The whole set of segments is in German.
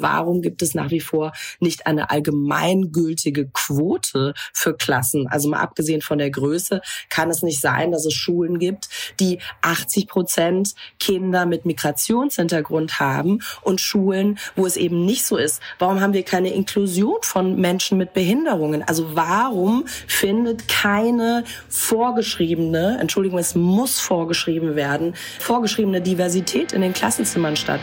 Warum gibt es nach wie vor nicht eine allgemeingültige Quote für Klassen? Also mal abgesehen von der Größe kann es nicht sein, dass es Schulen gibt, die 80 Prozent Kinder mit Migrationshintergrund haben und Schulen, wo es eben nicht so ist. Warum haben wir keine Inklusion von Menschen mit Behinderungen? Also warum findet keine vorgeschriebene, Entschuldigung, es muss vorgeschrieben werden, vorgeschriebene Diversität in den Klassenzimmern statt?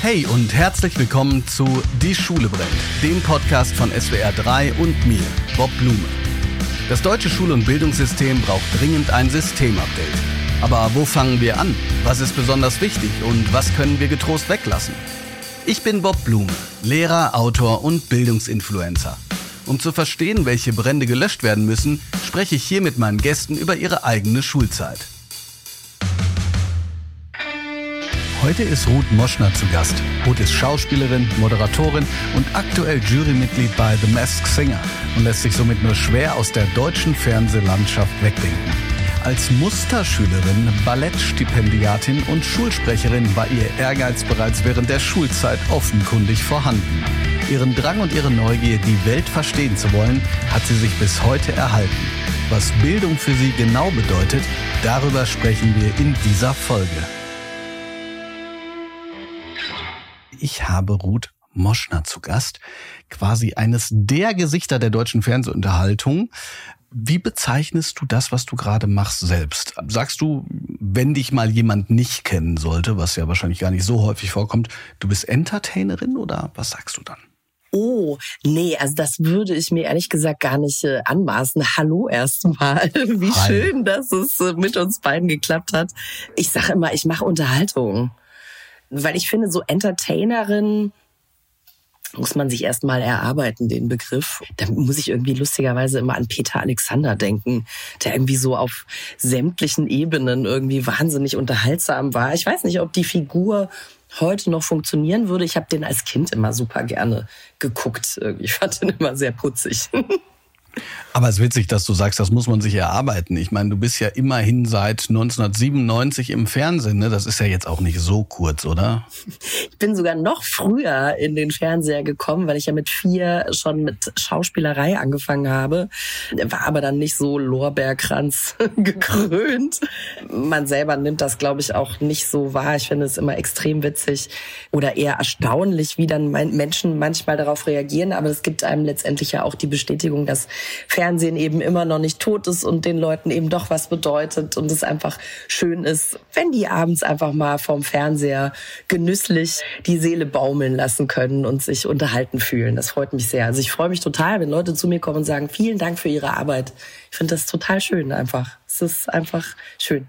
Hey und herzlich willkommen zu Die Schule brennt, dem Podcast von SWR 3 und mir, Bob Blume. Das deutsche Schul- und Bildungssystem braucht dringend ein Systemupdate. Aber wo fangen wir an? Was ist besonders wichtig und was können wir getrost weglassen? Ich bin Bob Blume, Lehrer, Autor und Bildungsinfluencer. Um zu verstehen, welche Brände gelöscht werden müssen, spreche ich hier mit meinen Gästen über ihre eigene Schulzeit. Heute ist Ruth Moschner zu Gast. Ruth ist Schauspielerin, Moderatorin und aktuell Jurymitglied bei The Masked Singer und lässt sich somit nur schwer aus der deutschen Fernsehlandschaft wegdenken. Als Musterschülerin, Ballettstipendiatin und Schulsprecherin war ihr Ehrgeiz bereits während der Schulzeit offenkundig vorhanden. Ihren Drang und ihre Neugier, die Welt verstehen zu wollen, hat sie sich bis heute erhalten. Was Bildung für sie genau bedeutet, darüber sprechen wir in dieser Folge. Ich habe Ruth Moschner zu Gast, quasi eines der Gesichter der deutschen Fernsehunterhaltung. Wie bezeichnest du das, was du gerade machst, selbst? Sagst du, wenn dich mal jemand nicht kennen sollte, was ja wahrscheinlich gar nicht so häufig vorkommt, du bist Entertainerin oder was sagst du dann? Oh, nee, also das würde ich mir ehrlich gesagt gar nicht äh, anmaßen. Hallo erstmal. Wie Hi. schön, dass es äh, mit uns beiden geklappt hat. Ich sage immer, ich mache Unterhaltung weil ich finde, so Entertainerin muss man sich erstmal erarbeiten, den Begriff. Da muss ich irgendwie lustigerweise immer an Peter Alexander denken, der irgendwie so auf sämtlichen Ebenen irgendwie wahnsinnig unterhaltsam war. Ich weiß nicht, ob die Figur heute noch funktionieren würde. Ich habe den als Kind immer super gerne geguckt. Ich fand den immer sehr putzig. Aber es ist witzig, dass du sagst, das muss man sich erarbeiten. Ich meine, du bist ja immerhin seit 1997 im Fernsehen. Ne? Das ist ja jetzt auch nicht so kurz, oder? Ich bin sogar noch früher in den Fernseher gekommen, weil ich ja mit vier schon mit Schauspielerei angefangen habe. War aber dann nicht so Lorbeerkranz gekrönt. Man selber nimmt das, glaube ich, auch nicht so wahr. Ich finde es immer extrem witzig oder eher erstaunlich, wie dann Menschen manchmal darauf reagieren. Aber es gibt einem letztendlich ja auch die Bestätigung, dass Fernsehen eben immer noch nicht tot ist und den Leuten eben doch was bedeutet und es einfach schön ist, wenn die abends einfach mal vorm Fernseher genüsslich die Seele baumeln lassen können und sich unterhalten fühlen. Das freut mich sehr. Also ich freue mich total, wenn Leute zu mir kommen und sagen, vielen Dank für Ihre Arbeit. Ich finde das total schön einfach. Es ist einfach schön.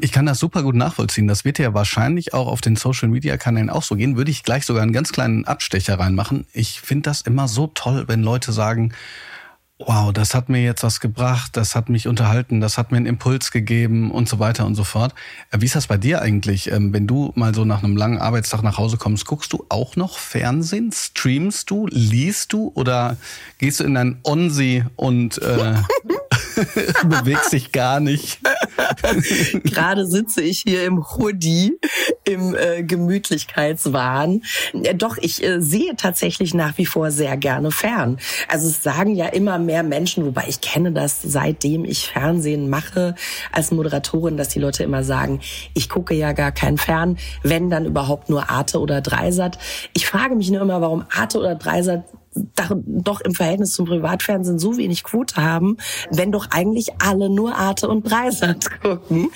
Ich kann das super gut nachvollziehen. Das wird ja wahrscheinlich auch auf den Social Media Kanälen auch so gehen. Würde ich gleich sogar einen ganz kleinen Abstecher reinmachen. Ich finde das immer so toll, wenn Leute sagen, wow, das hat mir jetzt was gebracht, das hat mich unterhalten, das hat mir einen Impuls gegeben und so weiter und so fort. Äh, wie ist das bei dir eigentlich? Ähm, wenn du mal so nach einem langen Arbeitstag nach Hause kommst, guckst du auch noch Fernsehen? Streamst du? Liest du? Oder gehst du in ein Onsi und äh, bewegst dich gar nicht? Gerade sitze ich hier im Hoodie, im äh, Gemütlichkeitswahn. Äh, doch, ich äh, sehe tatsächlich nach wie vor sehr gerne fern. Also es sagen ja immer mehr Menschen, wobei ich kenne das seitdem ich Fernsehen mache als Moderatorin, dass die Leute immer sagen, ich gucke ja gar kein Fern, wenn dann überhaupt nur Arte oder Dreisat. Ich frage mich nur immer, warum Arte oder Dreisat doch im Verhältnis zum Privatfernsehen so wenig Quote haben, wenn doch eigentlich alle nur Arte und Dreisat gucken.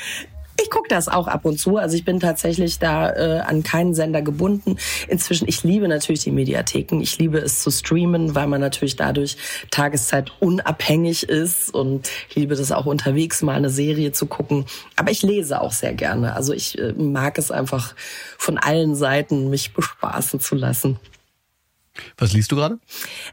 Ich gucke das auch ab und zu. Also ich bin tatsächlich da äh, an keinen Sender gebunden. Inzwischen, ich liebe natürlich die Mediatheken. Ich liebe es zu streamen, weil man natürlich dadurch Tageszeit unabhängig ist. Und ich liebe das auch unterwegs mal eine Serie zu gucken. Aber ich lese auch sehr gerne. Also ich äh, mag es einfach von allen Seiten, mich bespaßen zu lassen. Was liest du gerade?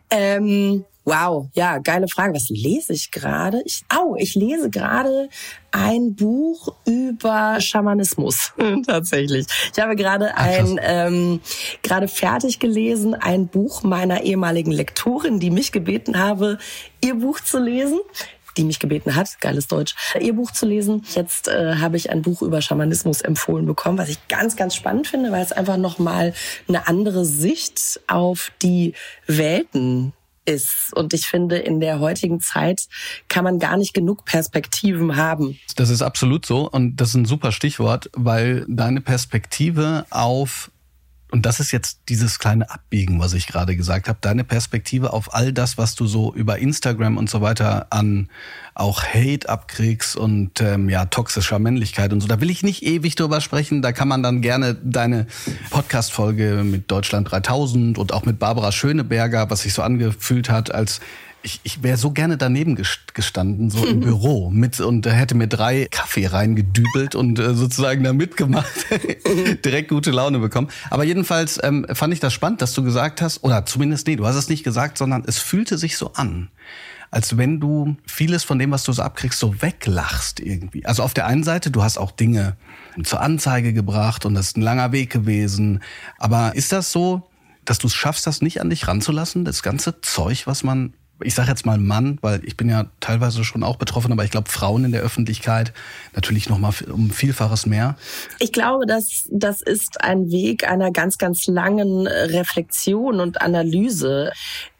Ähm, wow, ja, geile Frage. Was lese ich gerade? Ich, au, ich lese gerade ein Buch über Schamanismus tatsächlich. Ich habe gerade ein ähm, gerade fertig gelesen ein Buch meiner ehemaligen Lektorin, die mich gebeten habe, ihr Buch zu lesen die mich gebeten hat, geiles Deutsch, ihr Buch zu lesen. Jetzt äh, habe ich ein Buch über Schamanismus empfohlen bekommen, was ich ganz, ganz spannend finde, weil es einfach nochmal eine andere Sicht auf die Welten ist. Und ich finde, in der heutigen Zeit kann man gar nicht genug Perspektiven haben. Das ist absolut so. Und das ist ein super Stichwort, weil deine Perspektive auf und das ist jetzt dieses kleine Abbiegen, was ich gerade gesagt habe, deine Perspektive auf all das, was du so über Instagram und so weiter an auch Hate abkriegst und ähm, ja toxischer Männlichkeit und so. Da will ich nicht ewig drüber sprechen. Da kann man dann gerne deine Podcast-Folge mit Deutschland 3000 und auch mit Barbara Schöneberger, was sich so angefühlt hat, als ich, ich wäre so gerne daneben gestanden, so im Büro mit und hätte mir drei Kaffee reingedübelt und äh, sozusagen da mitgemacht, direkt gute Laune bekommen. Aber jedenfalls ähm, fand ich das spannend, dass du gesagt hast, oder zumindest nee, du hast es nicht gesagt, sondern es fühlte sich so an, als wenn du vieles von dem, was du so abkriegst, so weglachst irgendwie. Also auf der einen Seite, du hast auch Dinge zur Anzeige gebracht und das ist ein langer Weg gewesen. Aber ist das so, dass du es schaffst, das nicht an dich ranzulassen, das ganze Zeug, was man ich sage jetzt mal Mann, weil ich bin ja teilweise schon auch betroffen, aber ich glaube Frauen in der Öffentlichkeit natürlich noch mal um Vielfaches mehr. Ich glaube, dass das ist ein Weg einer ganz, ganz langen Reflexion und Analyse.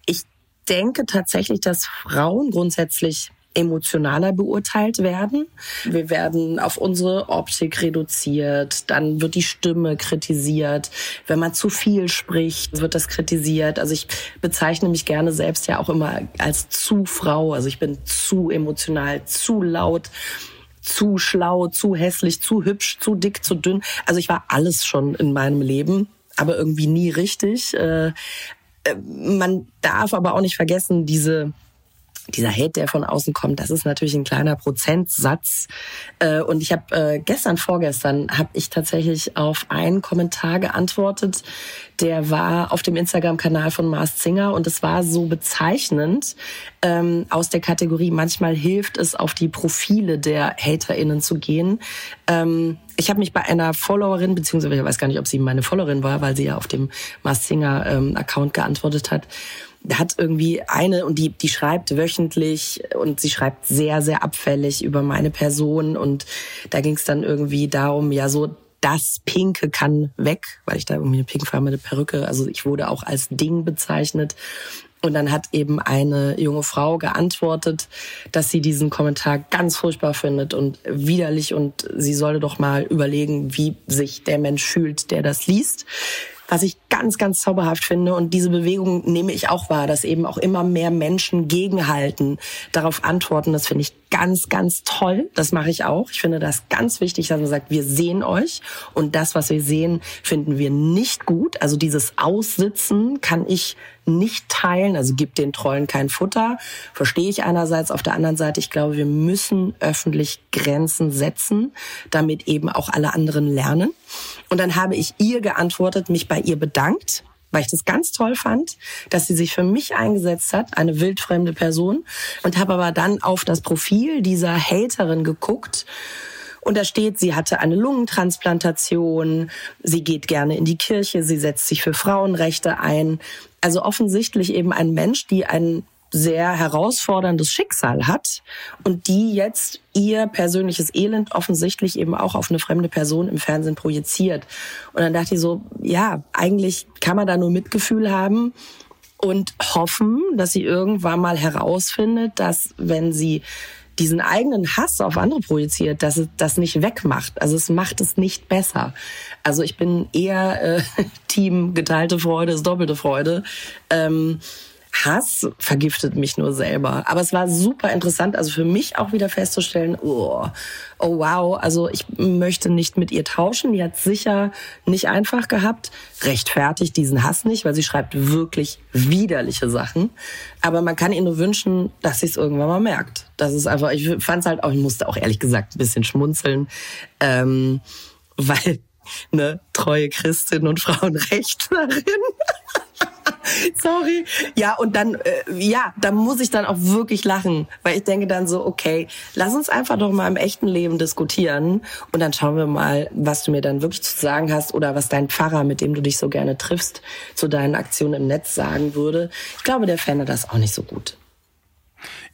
Ich denke tatsächlich, dass Frauen grundsätzlich emotionaler beurteilt werden. Wir werden auf unsere Optik reduziert, dann wird die Stimme kritisiert. Wenn man zu viel spricht, wird das kritisiert. Also ich bezeichne mich gerne selbst ja auch immer als zu Frau. Also ich bin zu emotional, zu laut zu schlau, zu hässlich, zu hübsch, zu dick, zu dünn. Also ich war alles schon in meinem Leben, aber irgendwie nie richtig. Äh, äh, man darf aber auch nicht vergessen, diese dieser Hate, der von außen kommt, das ist natürlich ein kleiner Prozentsatz. Äh, und ich habe äh, gestern, vorgestern, habe ich tatsächlich auf einen Kommentar geantwortet, der war auf dem Instagram-Kanal von Mars Zinger und es war so bezeichnend ähm, aus der Kategorie, manchmal hilft es, auf die Profile der HaterInnen zu gehen. Ähm, ich habe mich bei einer Followerin, beziehungsweise ich weiß gar nicht, ob sie meine Followerin war, weil sie ja auf dem Mars Zinger ähm, geantwortet hat hat irgendwie eine und die, die schreibt wöchentlich und sie schreibt sehr, sehr abfällig über meine Person. Und da ging es dann irgendwie darum, ja so, das Pinke kann weg, weil ich da irgendwie eine pinkfarbene Perücke, also ich wurde auch als Ding bezeichnet. Und dann hat eben eine junge Frau geantwortet, dass sie diesen Kommentar ganz furchtbar findet und widerlich. Und sie solle doch mal überlegen, wie sich der Mensch fühlt, der das liest was ich ganz, ganz zauberhaft finde. Und diese Bewegung nehme ich auch wahr, dass eben auch immer mehr Menschen gegenhalten, darauf antworten. Das finde ich ganz, ganz toll. Das mache ich auch. Ich finde das ganz wichtig, dass man sagt, wir sehen euch und das, was wir sehen, finden wir nicht gut. Also dieses Aussitzen kann ich nicht teilen, also gibt den Trollen kein Futter, verstehe ich einerseits. Auf der anderen Seite, ich glaube, wir müssen öffentlich Grenzen setzen, damit eben auch alle anderen lernen. Und dann habe ich ihr geantwortet, mich bei ihr bedankt, weil ich das ganz toll fand, dass sie sich für mich eingesetzt hat, eine wildfremde Person, und habe aber dann auf das Profil dieser Haterin geguckt und da steht, sie hatte eine Lungentransplantation, sie geht gerne in die Kirche, sie setzt sich für Frauenrechte ein. Also offensichtlich eben ein Mensch, die ein sehr herausforderndes Schicksal hat und die jetzt ihr persönliches Elend offensichtlich eben auch auf eine fremde Person im Fernsehen projiziert. Und dann dachte ich so, ja, eigentlich kann man da nur Mitgefühl haben und hoffen, dass sie irgendwann mal herausfindet, dass wenn sie diesen eigenen Hass auf andere projiziert, dass es das nicht wegmacht. Also es macht es nicht besser. Also ich bin eher äh, Team geteilte Freude ist doppelte Freude. Ähm, Hass vergiftet mich nur selber. Aber es war super interessant, also für mich auch wieder festzustellen, oh, oh wow, also ich möchte nicht mit ihr tauschen. Die hat sicher nicht einfach gehabt, rechtfertigt diesen Hass nicht, weil sie schreibt wirklich widerliche Sachen. Aber man kann ihr nur wünschen, dass sie es irgendwann mal merkt. Das ist einfach, ich fand es halt auch, ich musste auch ehrlich gesagt ein bisschen schmunzeln, ähm, weil eine treue Christin und Frauenrechtlerin Sorry. Ja, und dann, äh, ja, da muss ich dann auch wirklich lachen, weil ich denke dann so, okay, lass uns einfach doch mal im echten Leben diskutieren und dann schauen wir mal, was du mir dann wirklich zu sagen hast oder was dein Pfarrer, mit dem du dich so gerne triffst, zu deinen Aktionen im Netz sagen würde. Ich glaube, der fände das auch nicht so gut.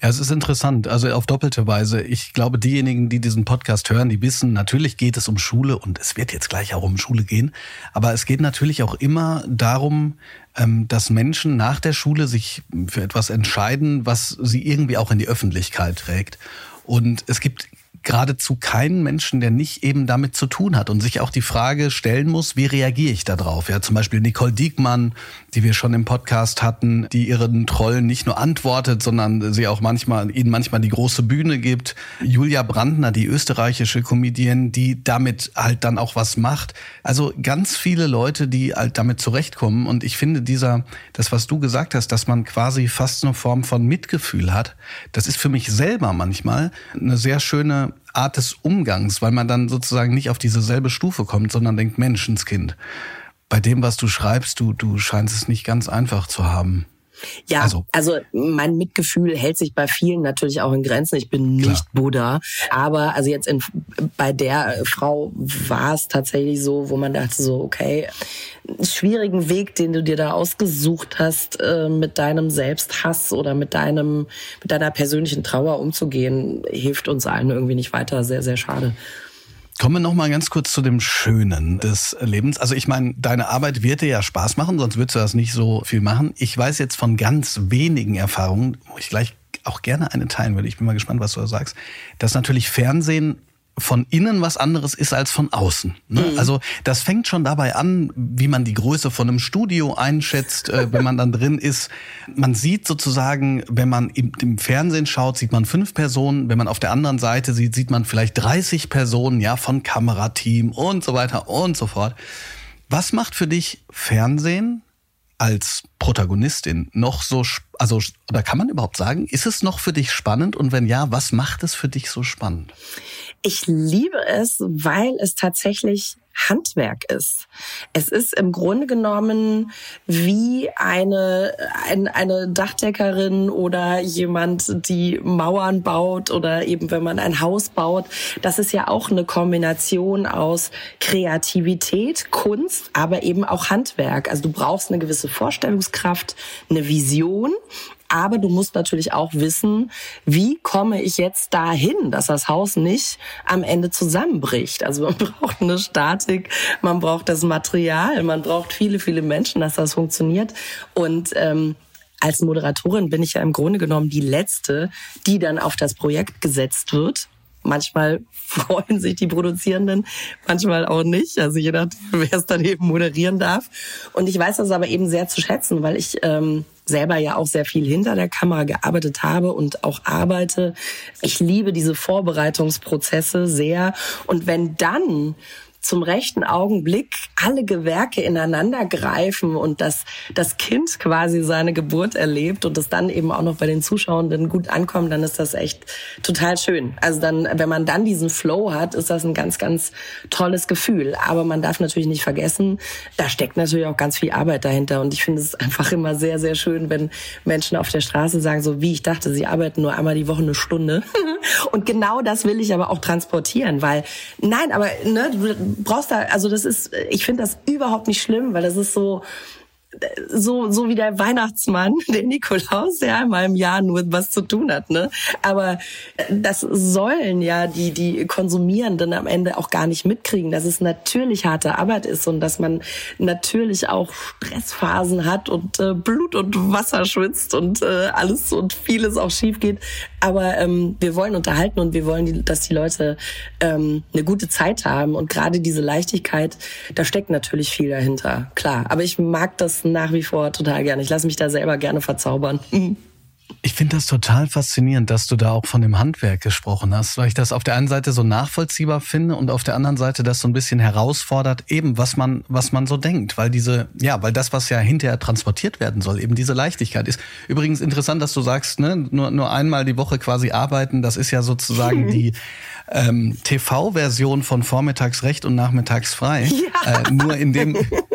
Ja, es ist interessant. Also auf doppelte Weise. Ich glaube, diejenigen, die diesen Podcast hören, die wissen, natürlich geht es um Schule und es wird jetzt gleich auch um Schule gehen. Aber es geht natürlich auch immer darum, ähm, dass Menschen nach der Schule sich für etwas entscheiden, was sie irgendwie auch in die Öffentlichkeit trägt. Und es gibt geradezu keinen Menschen, der nicht eben damit zu tun hat und sich auch die Frage stellen muss, wie reagiere ich darauf? Ja, zum Beispiel Nicole Diekmann, die wir schon im Podcast hatten, die ihren Trollen nicht nur antwortet, sondern sie auch manchmal, ihnen manchmal die große Bühne gibt. Julia Brandner, die österreichische Comedian, die damit halt dann auch was macht. Also ganz viele Leute, die halt damit zurechtkommen. Und ich finde dieser, das, was du gesagt hast, dass man quasi fast eine Form von Mitgefühl hat, das ist für mich selber manchmal eine sehr schöne Art des Umgangs, weil man dann sozusagen nicht auf diese selbe Stufe kommt, sondern denkt, Menschenskind. Bei dem, was du schreibst, du, du scheinst es nicht ganz einfach zu haben. Ja, also, also mein Mitgefühl hält sich bei vielen natürlich auch in Grenzen. Ich bin nicht klar. Buddha, aber also jetzt in, bei der Frau war es tatsächlich so, wo man dachte so, okay, schwierigen Weg, den du dir da ausgesucht hast, äh, mit deinem Selbsthass oder mit deinem mit deiner persönlichen Trauer umzugehen, hilft uns allen irgendwie nicht weiter. Sehr, sehr schade. Kommen wir noch mal ganz kurz zu dem Schönen des Lebens. Also ich meine, deine Arbeit wird dir ja Spaß machen, sonst würdest du das nicht so viel machen. Ich weiß jetzt von ganz wenigen Erfahrungen, wo ich gleich auch gerne eine teilen würde. Ich bin mal gespannt, was du da sagst. Dass natürlich Fernsehen von innen was anderes ist als von außen. Ne? Mhm. Also das fängt schon dabei an, wie man die Größe von einem Studio einschätzt, äh, wenn man dann drin ist. Man sieht sozusagen, wenn man im, im, Fernsehen schaut, sieht man fünf Personen. Wenn man auf der anderen Seite sieht, sieht man vielleicht 30 Personen, ja, von Kamerateam und so weiter und so fort. Was macht für dich Fernsehen als Protagonistin noch so, also, oder kann man überhaupt sagen, ist es noch für dich spannend? Und wenn ja, was macht es für dich so spannend? Ich liebe es, weil es tatsächlich Handwerk ist. Es ist im Grunde genommen wie eine, ein, eine Dachdeckerin oder jemand, die Mauern baut oder eben wenn man ein Haus baut. Das ist ja auch eine Kombination aus Kreativität, Kunst, aber eben auch Handwerk. Also du brauchst eine gewisse Vorstellungskraft, eine Vision aber du musst natürlich auch wissen, wie komme ich jetzt dahin, dass das Haus nicht am Ende zusammenbricht. Also man braucht eine Statik, man braucht das Material, man braucht viele, viele Menschen, dass das funktioniert. Und ähm, als Moderatorin bin ich ja im Grunde genommen die Letzte, die dann auf das Projekt gesetzt wird. Manchmal freuen sich die Produzierenden, manchmal auch nicht. Also je nachdem, wer es dann eben moderieren darf. Und ich weiß das aber eben sehr zu schätzen, weil ich ähm, selber ja auch sehr viel hinter der Kamera gearbeitet habe und auch arbeite. Ich liebe diese Vorbereitungsprozesse sehr. Und wenn dann zum rechten Augenblick alle Gewerke ineinander greifen und das, das Kind quasi seine Geburt erlebt und es dann eben auch noch bei den Zuschauenden gut ankommt, dann ist das echt total schön. Also dann, wenn man dann diesen Flow hat, ist das ein ganz, ganz tolles Gefühl. Aber man darf natürlich nicht vergessen, da steckt natürlich auch ganz viel Arbeit dahinter und ich finde es einfach immer sehr, sehr schön, wenn Menschen auf der Straße sagen, so wie ich dachte, sie arbeiten nur einmal die Woche eine Stunde. und genau das will ich aber auch transportieren, weil, nein, aber, ne, brauchst da, also das ist, ich finde das überhaupt nicht schlimm, weil das ist so, so, so wie der Weihnachtsmann, der Nikolaus, der einmal im Jahr nur was zu tun hat, ne? Aber das sollen ja die, die Konsumierenden am Ende auch gar nicht mitkriegen, dass es natürlich harte Arbeit ist und dass man natürlich auch Stressphasen hat und äh, Blut und Wasser schwitzt und äh, alles und vieles auch schief geht. Aber ähm, wir wollen unterhalten und wir wollen, dass die Leute ähm, eine gute Zeit haben und gerade diese Leichtigkeit, da steckt natürlich viel dahinter, klar. Aber ich mag das nach wie vor total gerne. Ich lasse mich da selber gerne verzaubern. Ich finde das total faszinierend, dass du da auch von dem Handwerk gesprochen hast, weil ich das auf der einen Seite so nachvollziehbar finde und auf der anderen Seite das so ein bisschen herausfordert, eben was man, was man so denkt, weil diese, ja, weil das, was ja hinterher transportiert werden soll, eben diese Leichtigkeit ist. Übrigens interessant, dass du sagst, ne, nur, nur einmal die Woche quasi arbeiten, das ist ja sozusagen die, ähm, TV-Version von Vormittags recht und Nachmittags frei. Ja. Äh, nur in dem,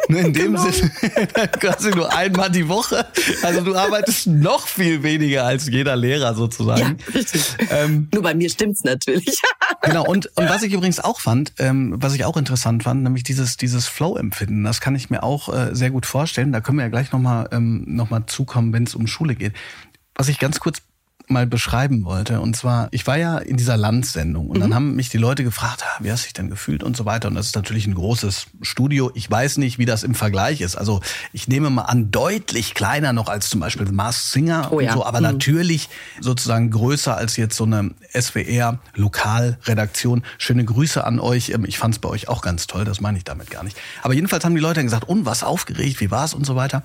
nur in dem genau. Sinne quasi nur einmal die Woche. Also du arbeitest noch viel weniger als jeder Lehrer sozusagen. Ja, richtig. Ähm, nur bei mir stimmt's natürlich. genau. Und, und was ich übrigens auch fand, ähm, was ich auch interessant fand, nämlich dieses, dieses Flow-Empfinden. Das kann ich mir auch äh, sehr gut vorstellen. Da können wir ja gleich nochmal ähm, noch zukommen, wenn es um Schule geht. Was ich ganz kurz mal beschreiben wollte. Und zwar, ich war ja in dieser Landsendung und mhm. dann haben mich die Leute gefragt, ah, wie hast du dich denn gefühlt und so weiter. Und das ist natürlich ein großes Studio. Ich weiß nicht, wie das im Vergleich ist. Also ich nehme mal an, deutlich kleiner noch als zum Beispiel Mars Singer oh, und ja. so, aber mhm. natürlich sozusagen größer als jetzt so eine SWR Lokalredaktion. Schöne Grüße an euch. Ähm, ich fand es bei euch auch ganz toll, das meine ich damit gar nicht. Aber jedenfalls haben die Leute dann gesagt, und was aufgeregt, wie war es und so weiter.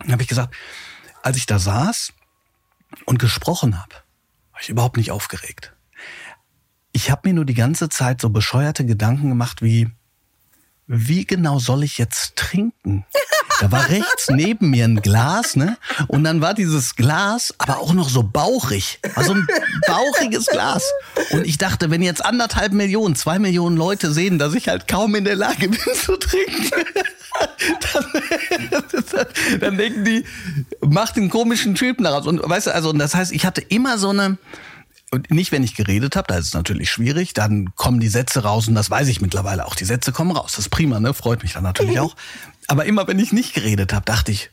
Dann habe ich gesagt, als ich da saß und gesprochen habe, war ich überhaupt nicht aufgeregt. Ich habe mir nur die ganze Zeit so bescheuerte Gedanken gemacht wie, wie genau soll ich jetzt trinken? Da war rechts neben mir ein Glas, ne? Und dann war dieses Glas aber auch noch so bauchig. Also ein bauchiges Glas. Und ich dachte, wenn jetzt anderthalb Millionen, zwei Millionen Leute sehen, dass ich halt kaum in der Lage bin zu trinken, dann, dann denken die, macht den komischen Typen daraus. Und weißt du, also, und das heißt, ich hatte immer so eine, und nicht, wenn ich geredet habe, da ist es natürlich schwierig, dann kommen die Sätze raus und das weiß ich mittlerweile auch. Die Sätze kommen raus. Das ist prima, ne? Freut mich dann natürlich auch. Aber immer wenn ich nicht geredet habe, dachte ich,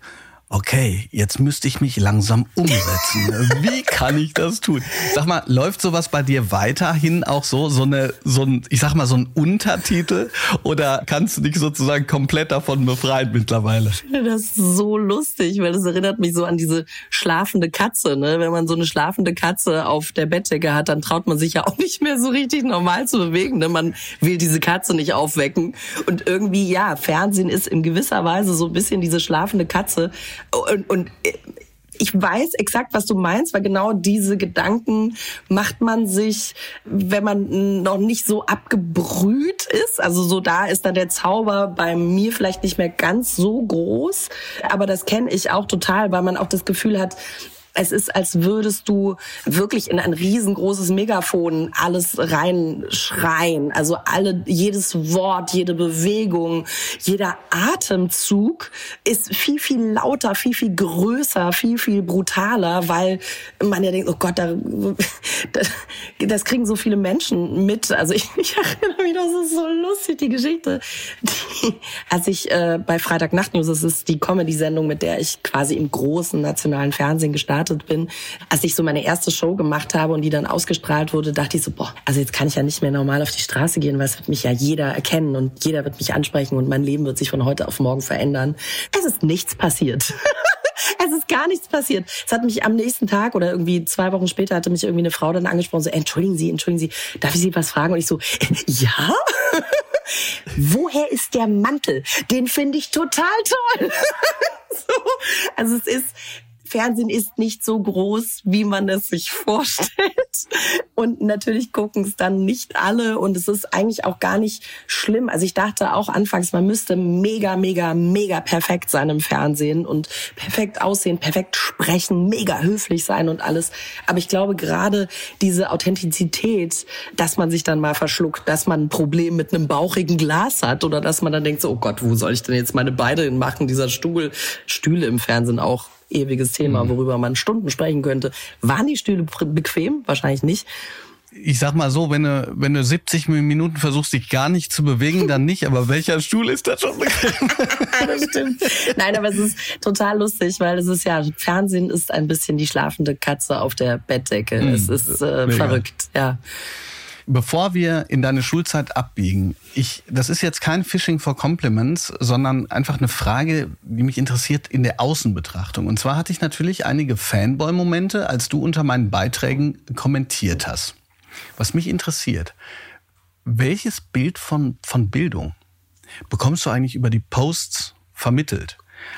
okay, jetzt müsste ich mich langsam umsetzen. Wie kann ich das tun? Sag mal, läuft sowas bei dir weiterhin auch so, so eine, so ein, ich sag mal, so ein Untertitel? Oder kannst du dich sozusagen komplett davon befreien mittlerweile? Ich finde das so lustig, weil das erinnert mich so an diese schlafende Katze, ne? Wenn man so eine schlafende Katze auf der Bettdecke hat, dann traut man sich ja auch nicht mehr so richtig normal zu bewegen, ne? Man will diese Katze nicht aufwecken. Und irgendwie, ja, Fernsehen ist in gewisser Weise so ein bisschen diese schlafende Katze, und, und ich weiß exakt, was du meinst, weil genau diese Gedanken macht man sich, wenn man noch nicht so abgebrüht ist. Also so da ist dann der Zauber bei mir vielleicht nicht mehr ganz so groß. Aber das kenne ich auch total, weil man auch das Gefühl hat, es ist, als würdest du wirklich in ein riesengroßes Megafon alles reinschreien. Also alle, jedes Wort, jede Bewegung, jeder Atemzug ist viel, viel lauter, viel, viel größer, viel, viel brutaler, weil man ja denkt, oh Gott, da, das kriegen so viele Menschen mit. Also ich, ich erinnere mich, das ist so lustig, die Geschichte. Die, als ich äh, bei Freitag Nacht News, das ist die Comedy-Sendung, mit der ich quasi im großen nationalen Fernsehen gestartet gestartet bin, als ich so meine erste Show gemacht habe und die dann ausgestrahlt wurde, dachte ich so, boah, also jetzt kann ich ja nicht mehr normal auf die Straße gehen, weil es wird mich ja jeder erkennen und jeder wird mich ansprechen und mein Leben wird sich von heute auf morgen verändern. Es ist nichts passiert. Es ist gar nichts passiert. Es hat mich am nächsten Tag oder irgendwie zwei Wochen später hatte mich irgendwie eine Frau dann angesprochen, so, entschuldigen Sie, entschuldigen Sie, darf ich Sie was fragen? Und ich so, äh, ja? Woher ist der Mantel? Den finde ich total toll. so, also es ist, Fernsehen ist nicht so groß, wie man es sich vorstellt. Und natürlich gucken es dann nicht alle und es ist eigentlich auch gar nicht schlimm. Also ich dachte auch anfangs, man müsste mega, mega, mega perfekt sein im Fernsehen und perfekt aussehen, perfekt sprechen, mega höflich sein und alles. Aber ich glaube gerade diese Authentizität, dass man sich dann mal verschluckt, dass man ein Problem mit einem bauchigen Glas hat oder dass man dann denkt so, oh Gott, wo soll ich denn jetzt meine Beine machen? Dieser Stuhl, Stühle im Fernsehen auch ewiges Thema, mhm. worüber man Stunden sprechen könnte. Waren die Stühle bequem? Wahrscheinlich nicht ich sag mal so, wenn du, wenn du 70 Minuten versuchst, dich gar nicht zu bewegen, dann nicht. Aber welcher Stuhl ist das schon bequem? das stimmt. Nein, aber es ist total lustig, weil es ist ja, Fernsehen ist ein bisschen die schlafende Katze auf der Bettdecke. Mm, es ist äh, verrückt, ja. Bevor wir in deine Schulzeit abbiegen, ich, das ist jetzt kein Fishing for Compliments, sondern einfach eine Frage, die mich interessiert in der Außenbetrachtung. Und zwar hatte ich natürlich einige Fanboy-Momente, als du unter meinen Beiträgen kommentiert hast. Was mich interessiert, welches Bild von, von Bildung bekommst du eigentlich über die Posts vermittelt?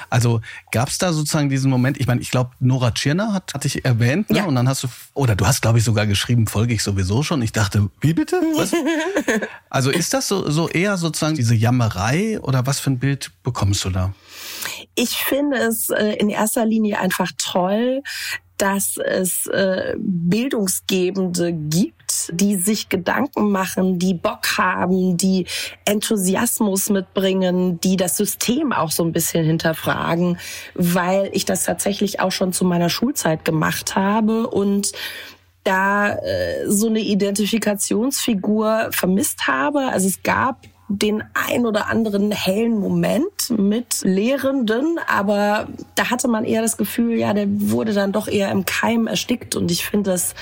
Also gab es da sozusagen diesen Moment, ich meine, ich glaube, Nora Tschirner hat, hat dich erwähnt, ne? Ja. Und dann hast du, oder du hast, glaube ich, sogar geschrieben, folge ich sowieso schon. Ich dachte, wie bitte? Was? also ist das so, so eher sozusagen diese Jammerei oder was für ein Bild bekommst du da? Ich finde es äh, in erster Linie einfach toll, dass es äh, Bildungsgebende gibt, die sich Gedanken machen, die Bock haben, die Enthusiasmus mitbringen, die das System auch so ein bisschen hinterfragen, weil ich das tatsächlich auch schon zu meiner Schulzeit gemacht habe und da äh, so eine Identifikationsfigur vermisst habe. Also es gab den ein oder anderen hellen Moment mit Lehrenden, aber da hatte man eher das Gefühl, ja, der wurde dann doch eher im Keim erstickt. Und ich finde das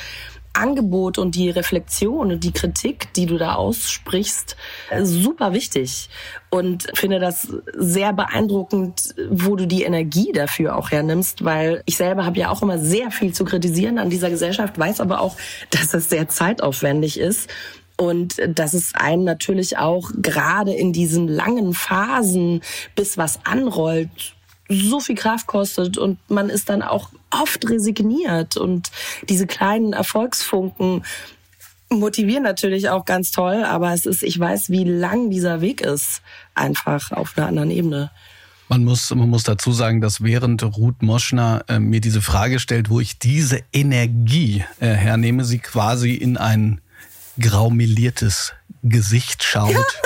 Angebot und die Reflexion und die Kritik, die du da aussprichst, super wichtig. Und finde das sehr beeindruckend, wo du die Energie dafür auch hernimmst, weil ich selber habe ja auch immer sehr viel zu kritisieren an dieser Gesellschaft, weiß aber auch, dass es sehr zeitaufwendig ist und dass es einen natürlich auch gerade in diesen langen Phasen, bis was anrollt, so viel Kraft kostet und man ist dann auch oft resigniert und diese kleinen Erfolgsfunken motivieren natürlich auch ganz toll, aber es ist, ich weiß, wie lang dieser Weg ist, einfach auf einer anderen Ebene. Man muss, man muss dazu sagen, dass während Ruth Moschner äh, mir diese Frage stellt, wo ich diese Energie äh, hernehme, sie quasi in ein graumeliertes Gesicht schaut.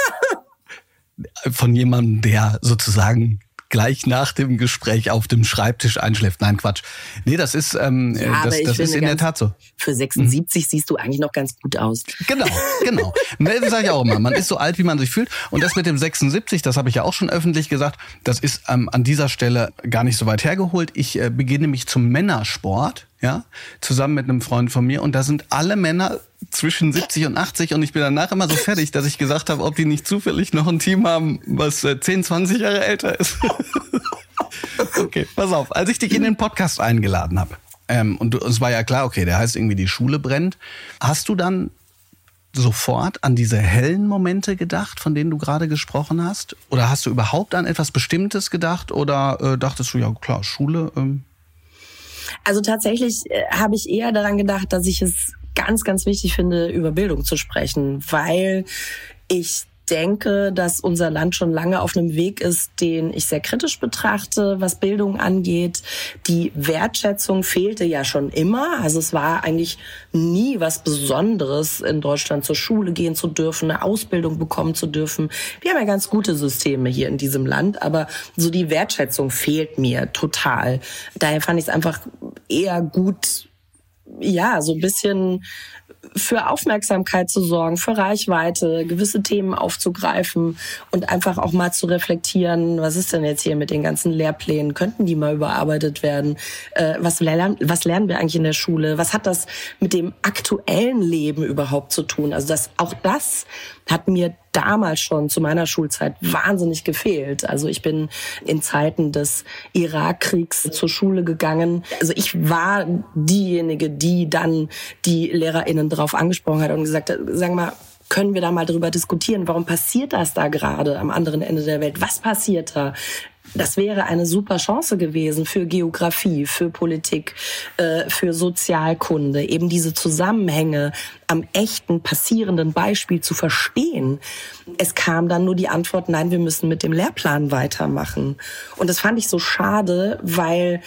von jemandem, der sozusagen gleich nach dem Gespräch auf dem Schreibtisch einschläft. Nein, Quatsch. Nee, das ist, ähm, ja, das, das ist in der Tat so. Für 76 mhm. siehst du eigentlich noch ganz gut aus. Genau, genau. das sage ich auch immer. Man ist so alt, wie man sich fühlt. Und das mit dem 76, das habe ich ja auch schon öffentlich gesagt, das ist ähm, an dieser Stelle gar nicht so weit hergeholt. Ich äh, beginne mich zum Männersport ja, zusammen mit einem Freund von mir. Und da sind alle Männer zwischen 70 und 80 und ich bin danach immer so fertig, dass ich gesagt habe, ob die nicht zufällig noch ein Team haben, was 10, äh, 20 Jahre älter ist. okay, pass auf. Als ich dich in den Podcast eingeladen habe, ähm, und es war ja klar, okay, der heißt irgendwie die Schule brennt, hast du dann sofort an diese hellen Momente gedacht, von denen du gerade gesprochen hast? Oder hast du überhaupt an etwas Bestimmtes gedacht? Oder äh, dachtest du, ja klar, Schule, ähm, also tatsächlich äh, habe ich eher daran gedacht, dass ich es ganz, ganz wichtig finde, über Bildung zu sprechen, weil ich denke, dass unser Land schon lange auf einem Weg ist, den ich sehr kritisch betrachte, was Bildung angeht. Die Wertschätzung fehlte ja schon immer. Also es war eigentlich nie was Besonderes, in Deutschland zur Schule gehen zu dürfen, eine Ausbildung bekommen zu dürfen. Wir haben ja ganz gute Systeme hier in diesem Land, aber so die Wertschätzung fehlt mir total. Daher fand ich es einfach eher gut, ja, so ein bisschen für Aufmerksamkeit zu sorgen, für Reichweite, gewisse Themen aufzugreifen und einfach auch mal zu reflektieren, was ist denn jetzt hier mit den ganzen Lehrplänen? Könnten die mal überarbeitet werden? Äh, was, lernen, was lernen wir eigentlich in der Schule? Was hat das mit dem aktuellen Leben überhaupt zu tun? Also das, auch das hat mir damals schon zu meiner Schulzeit wahnsinnig gefehlt. Also ich bin in Zeiten des Irakkriegs zur Schule gegangen. Also ich war diejenige, die dann die LehrerInnen darauf angesprochen hat und gesagt hat, sagen mal, können wir da mal drüber diskutieren, warum passiert das da gerade am anderen Ende der Welt? Was passiert da? Das wäre eine super Chance gewesen für Geografie, für Politik, äh, für Sozialkunde, eben diese Zusammenhänge am echten passierenden Beispiel zu verstehen. Es kam dann nur die Antwort, nein, wir müssen mit dem Lehrplan weitermachen. Und das fand ich so schade, weil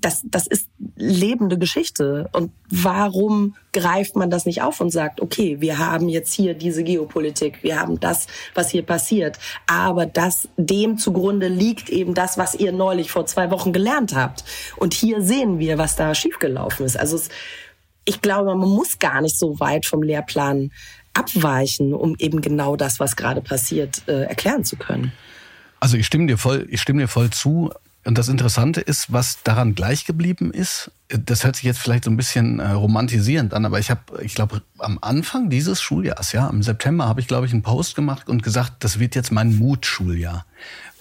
das, das ist lebende Geschichte. Und warum greift man das nicht auf und sagt, okay, wir haben jetzt hier diese Geopolitik, wir haben das, was hier passiert, aber das dem zugrunde liegt eben das, was ihr neulich vor zwei Wochen gelernt habt. Und hier sehen wir, was da schiefgelaufen ist. Also es, ich glaube, man muss gar nicht so weit vom Lehrplan abweichen, um eben genau das, was gerade passiert, äh, erklären zu können. Also ich stimme dir voll, ich stimme dir voll zu. Und das Interessante ist, was daran gleich geblieben ist. Das hört sich jetzt vielleicht so ein bisschen äh, romantisierend an, aber ich habe, ich glaube, am Anfang dieses Schuljahrs, ja, im September, habe ich, glaube ich, einen Post gemacht und gesagt, das wird jetzt mein Mutschuljahr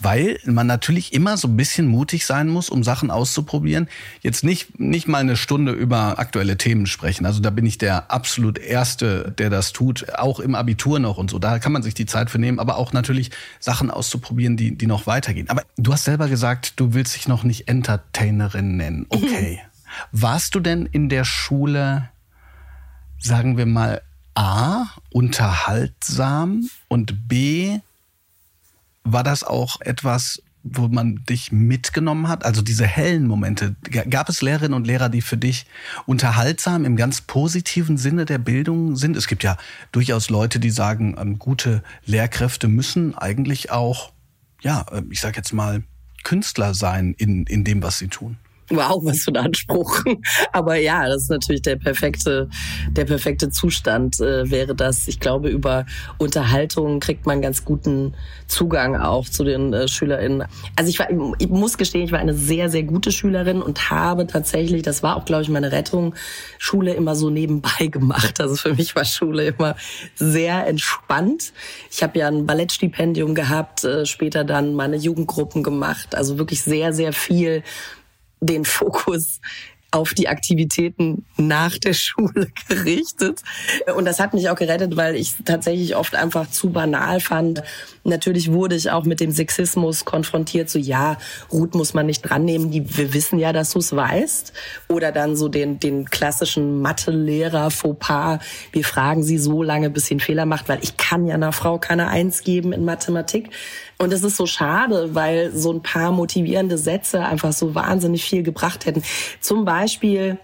weil man natürlich immer so ein bisschen mutig sein muss, um Sachen auszuprobieren. Jetzt nicht, nicht mal eine Stunde über aktuelle Themen sprechen. Also da bin ich der absolut Erste, der das tut, auch im Abitur noch und so. Da kann man sich die Zeit für nehmen, aber auch natürlich Sachen auszuprobieren, die, die noch weitergehen. Aber du hast selber gesagt, du willst dich noch nicht Entertainerin nennen. Okay. Warst du denn in der Schule, sagen wir mal, A, unterhaltsam und B, war das auch etwas, wo man dich mitgenommen hat? Also diese hellen Momente. Gab es Lehrerinnen und Lehrer, die für dich unterhaltsam im ganz positiven Sinne der Bildung sind? Es gibt ja durchaus Leute, die sagen, ähm, gute Lehrkräfte müssen eigentlich auch, ja, ähm, ich sag jetzt mal, Künstler sein in, in dem, was sie tun. Wow, was für ein Anspruch. Aber ja, das ist natürlich der perfekte, der perfekte Zustand äh, wäre das. Ich glaube, über Unterhaltung kriegt man ganz guten Zugang auch zu den äh, SchülerInnen. Also ich war, ich muss gestehen, ich war eine sehr, sehr gute Schülerin und habe tatsächlich, das war auch, glaube ich, meine Rettung, Schule immer so nebenbei gemacht. Also für mich war Schule immer sehr entspannt. Ich habe ja ein Ballettstipendium gehabt, äh, später dann meine Jugendgruppen gemacht. Also wirklich sehr, sehr viel den Fokus auf die Aktivitäten nach der Schule gerichtet. Und das hat mich auch gerettet, weil ich tatsächlich oft einfach zu banal fand. Natürlich wurde ich auch mit dem Sexismus konfrontiert, so ja, Ruth muss man nicht dran nehmen, die, wir wissen ja, dass du es weißt. Oder dann so den, den klassischen Mathelehrer Fauxpas, wir fragen sie so lange, bis sie einen Fehler macht, weil ich kann ja einer Frau keine Eins geben in Mathematik. Und es ist so schade, weil so ein paar motivierende Sätze einfach so wahnsinnig viel gebracht hätten. Zum Beispiel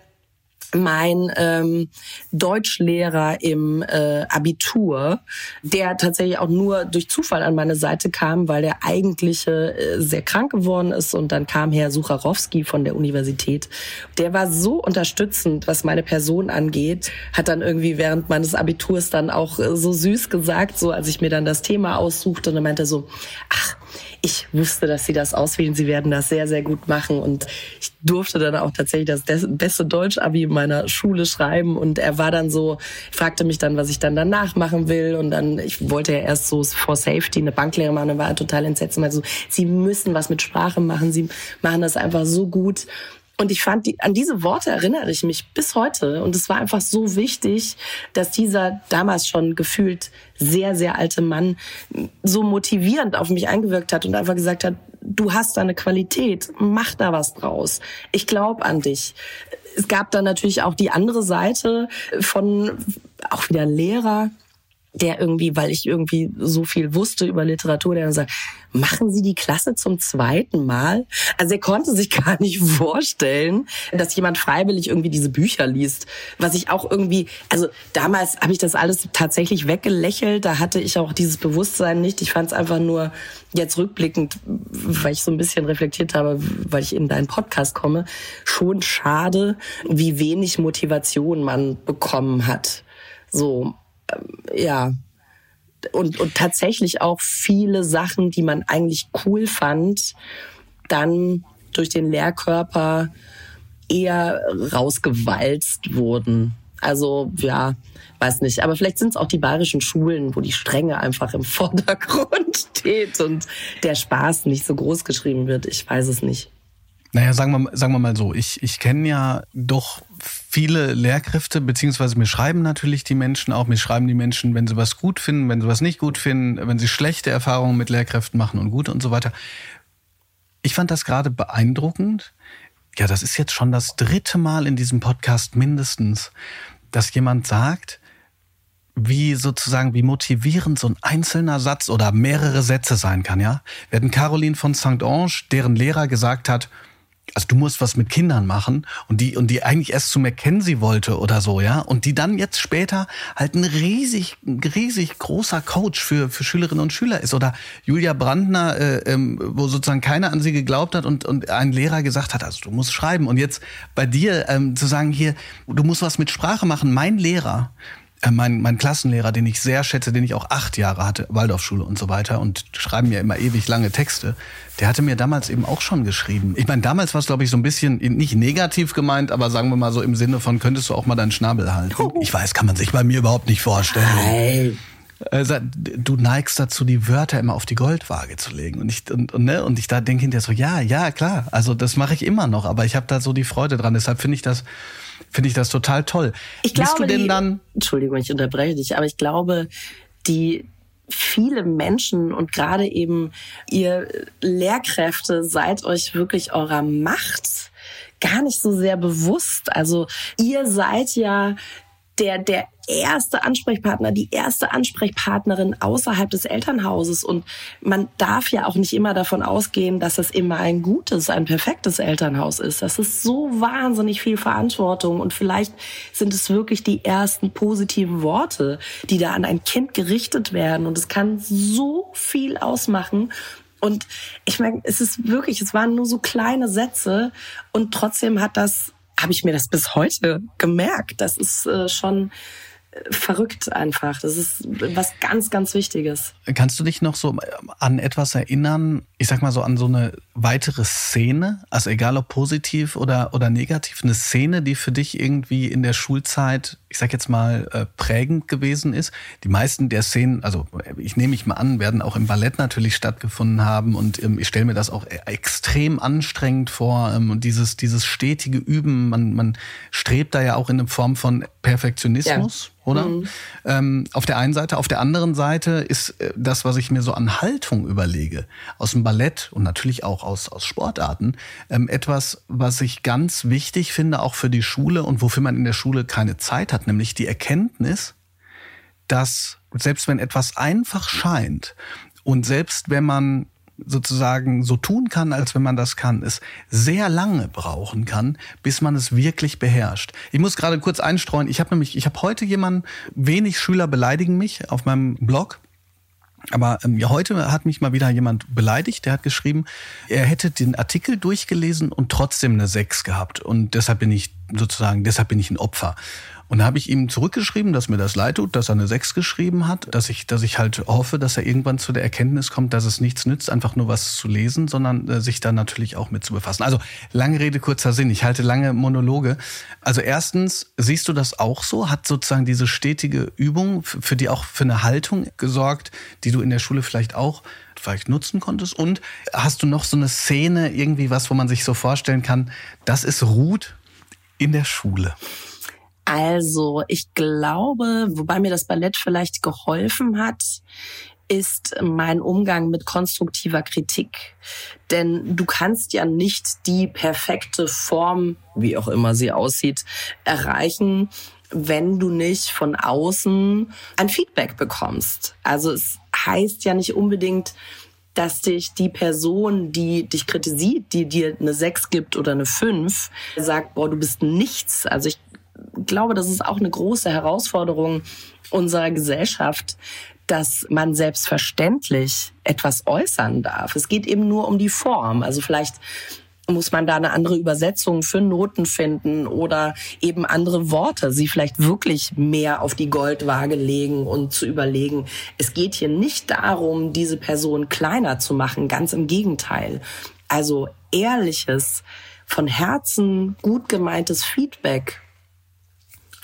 mein ähm, Deutschlehrer im äh, Abitur, der tatsächlich auch nur durch Zufall an meine Seite kam, weil der eigentliche äh, sehr krank geworden ist und dann kam Herr Sucharowski von der Universität. Der war so unterstützend, was meine Person angeht, hat dann irgendwie während meines Abiturs dann auch äh, so süß gesagt, so als ich mir dann das Thema aussuchte und er meinte so, ach, ich wusste, dass sie das auswählen. Sie werden das sehr, sehr gut machen. Und ich durfte dann auch tatsächlich das beste Deutsch-Abi meiner Schule schreiben. Und er war dann so, fragte mich dann, was ich dann danach machen will. Und dann, ich wollte ja erst so for Safety eine Banklehre machen. Und war total entsetzt. Und so, sie müssen was mit Sprache machen. Sie machen das einfach so gut. Und ich fand, die, an diese Worte erinnere ich mich bis heute. Und es war einfach so wichtig, dass dieser damals schon gefühlt sehr, sehr alte Mann so motivierend auf mich eingewirkt hat und einfach gesagt hat, du hast da eine Qualität, mach da was draus. Ich glaube an dich. Es gab dann natürlich auch die andere Seite von auch wieder Lehrer, der irgendwie, weil ich irgendwie so viel wusste über Literatur, der dann sagt, machen Sie die Klasse zum zweiten Mal? Also er konnte sich gar nicht vorstellen, dass jemand freiwillig irgendwie diese Bücher liest. Was ich auch irgendwie, also damals habe ich das alles tatsächlich weggelächelt, da hatte ich auch dieses Bewusstsein nicht. Ich fand es einfach nur jetzt rückblickend, weil ich so ein bisschen reflektiert habe, weil ich in deinen Podcast komme, schon schade, wie wenig Motivation man bekommen hat. So, ja, und, und tatsächlich auch viele Sachen, die man eigentlich cool fand, dann durch den Lehrkörper eher rausgewalzt wurden. Also ja, weiß nicht. Aber vielleicht sind es auch die bayerischen Schulen, wo die Strenge einfach im Vordergrund steht und der Spaß nicht so groß geschrieben wird. Ich weiß es nicht. Naja, sagen wir, sagen wir mal so, ich, ich kenne ja doch viele Lehrkräfte, beziehungsweise mir schreiben natürlich die Menschen auch, mir schreiben die Menschen, wenn sie was gut finden, wenn sie was nicht gut finden, wenn sie schlechte Erfahrungen mit Lehrkräften machen und gut und so weiter. Ich fand das gerade beeindruckend. Ja, das ist jetzt schon das dritte Mal in diesem Podcast mindestens, dass jemand sagt, wie sozusagen, wie motivierend so ein einzelner Satz oder mehrere Sätze sein kann, ja. Hatten Caroline von St. Ange, deren Lehrer gesagt hat, also du musst was mit Kindern machen und die und die eigentlich erst zu Mackenzie wollte oder so, ja, und die dann jetzt später halt ein riesig riesig großer Coach für für Schülerinnen und Schüler ist. Oder Julia Brandner, äh, ähm, wo sozusagen keiner an sie geglaubt hat und und ein Lehrer gesagt hat, also du musst schreiben. Und jetzt bei dir ähm, zu sagen hier, du musst was mit Sprache machen. Mein Lehrer, mein, mein Klassenlehrer, den ich sehr schätze, den ich auch acht Jahre hatte, Waldorfschule und so weiter und schreiben mir immer ewig lange Texte, der hatte mir damals eben auch schon geschrieben. Ich meine, damals war es, glaube ich, so ein bisschen nicht negativ gemeint, aber sagen wir mal so im Sinne von, könntest du auch mal deinen Schnabel halten? Ich weiß, kann man sich bei mir überhaupt nicht vorstellen. Also, du neigst dazu, die Wörter immer auf die Goldwaage zu legen. Und ich, und, und, ne? und ich da denke hinterher so, ja, ja, klar. Also das mache ich immer noch, aber ich habe da so die Freude dran. Deshalb finde ich das finde ich das total toll. Ich Bist glaube, du denn die, dann? Entschuldigung, ich unterbreche dich, aber ich glaube, die viele Menschen und gerade eben ihr Lehrkräfte seid euch wirklich eurer Macht gar nicht so sehr bewusst. Also ihr seid ja der, der erste Ansprechpartner, die erste Ansprechpartnerin außerhalb des Elternhauses. Und man darf ja auch nicht immer davon ausgehen, dass es immer ein gutes, ein perfektes Elternhaus ist. Das ist so wahnsinnig viel Verantwortung. Und vielleicht sind es wirklich die ersten positiven Worte, die da an ein Kind gerichtet werden. Und es kann so viel ausmachen Und ich meine, es ist wirklich, es waren nur so kleine Sätze und trotzdem hat das, habe ich mir das bis heute gemerkt. Das ist äh, schon verrückt einfach. Das ist was ganz, ganz Wichtiges. Kannst du dich noch so an etwas erinnern, ich sag mal so an so eine weitere Szene, also egal ob positiv oder, oder negativ, eine Szene, die für dich irgendwie in der Schulzeit, ich sag jetzt mal, äh, prägend gewesen ist? Die meisten der Szenen, also ich nehme mich mal an, werden auch im Ballett natürlich stattgefunden haben und ähm, ich stelle mir das auch e-, extrem anstrengend vor ähm, und dieses, dieses stetige Üben, man, man strebt da ja auch in eine Form von Perfektionismus. Ja oder? Mhm. Ähm, auf der einen Seite. Auf der anderen Seite ist äh, das, was ich mir so an Haltung überlege, aus dem Ballett und natürlich auch aus, aus Sportarten, ähm, etwas, was ich ganz wichtig finde, auch für die Schule und wofür man in der Schule keine Zeit hat, nämlich die Erkenntnis, dass selbst wenn etwas einfach scheint und selbst wenn man sozusagen so tun kann, als wenn man das kann, es sehr lange brauchen kann, bis man es wirklich beherrscht. Ich muss gerade kurz einstreuen. Ich habe nämlich, ich habe heute jemanden, wenig Schüler beleidigen mich auf meinem Blog. Aber ähm, ja, heute hat mich mal wieder jemand beleidigt, der hat geschrieben, er hätte den Artikel durchgelesen und trotzdem eine 6 gehabt. Und deshalb bin ich sozusagen, deshalb bin ich ein Opfer. Und da habe ich ihm zurückgeschrieben, dass mir das leid tut, dass er eine 6 geschrieben hat, dass ich, dass ich halt hoffe, dass er irgendwann zu der Erkenntnis kommt, dass es nichts nützt, einfach nur was zu lesen, sondern äh, sich da natürlich auch mit zu befassen. Also lange Rede, kurzer Sinn. Ich halte lange Monologe. Also erstens, siehst du das auch so? Hat sozusagen diese stetige Übung für die auch für eine Haltung gesorgt, die du in der Schule vielleicht auch vielleicht nutzen konntest? Und hast du noch so eine Szene, irgendwie was, wo man sich so vorstellen kann, das ist Ruth in der Schule? Also, ich glaube, wobei mir das Ballett vielleicht geholfen hat, ist mein Umgang mit konstruktiver Kritik. Denn du kannst ja nicht die perfekte Form, wie auch immer sie aussieht, erreichen, wenn du nicht von außen ein Feedback bekommst. Also es heißt ja nicht unbedingt, dass dich die Person, die dich kritisiert, die dir eine 6 gibt oder eine 5, sagt, boah, du bist nichts. Also ich glaube, das ist auch eine große Herausforderung unserer Gesellschaft, dass man selbstverständlich etwas äußern darf. Es geht eben nur um die Form. Also vielleicht muss man da eine andere Übersetzung für Noten finden oder eben andere Worte, sie vielleicht wirklich mehr auf die Goldwaage legen und zu überlegen, es geht hier nicht darum, diese Person kleiner zu machen, ganz im Gegenteil. Also ehrliches, von Herzen gut gemeintes Feedback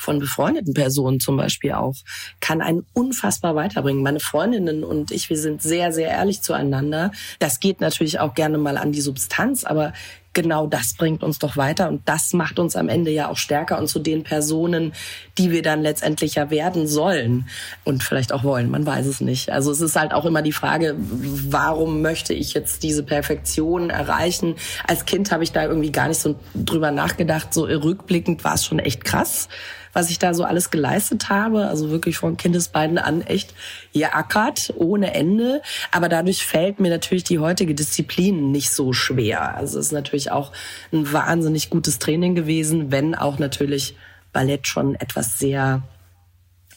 von befreundeten Personen zum Beispiel auch, kann einen unfassbar weiterbringen. Meine Freundinnen und ich, wir sind sehr, sehr ehrlich zueinander. Das geht natürlich auch gerne mal an die Substanz, aber genau das bringt uns doch weiter und das macht uns am Ende ja auch stärker und zu den Personen, die wir dann letztendlich ja werden sollen und vielleicht auch wollen. Man weiß es nicht. Also es ist halt auch immer die Frage, warum möchte ich jetzt diese Perfektion erreichen? Als Kind habe ich da irgendwie gar nicht so drüber nachgedacht. So rückblickend war es schon echt krass was ich da so alles geleistet habe. Also wirklich von Kindesbeinen an echt geackert, ohne Ende. Aber dadurch fällt mir natürlich die heutige Disziplin nicht so schwer. Also es ist natürlich auch ein wahnsinnig gutes Training gewesen, wenn auch natürlich Ballett schon etwas sehr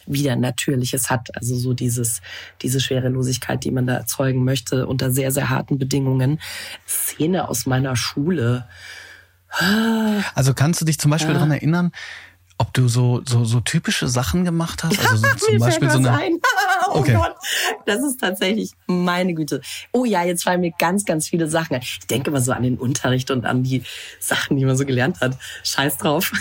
wieder Natürliches hat. Also so dieses, diese Schwerelosigkeit, die man da erzeugen möchte unter sehr, sehr harten Bedingungen. Szene aus meiner Schule. Also kannst du dich zum Beispiel ja. daran erinnern, ob du so, so, so typische Sachen gemacht hast? Also so, zum Beispiel so eine. Ein. oh okay. Gott, das ist tatsächlich meine Güte. Oh ja, jetzt fallen mir ganz, ganz viele Sachen ein. Ich denke immer so an den Unterricht und an die Sachen, die man so gelernt hat. Scheiß drauf.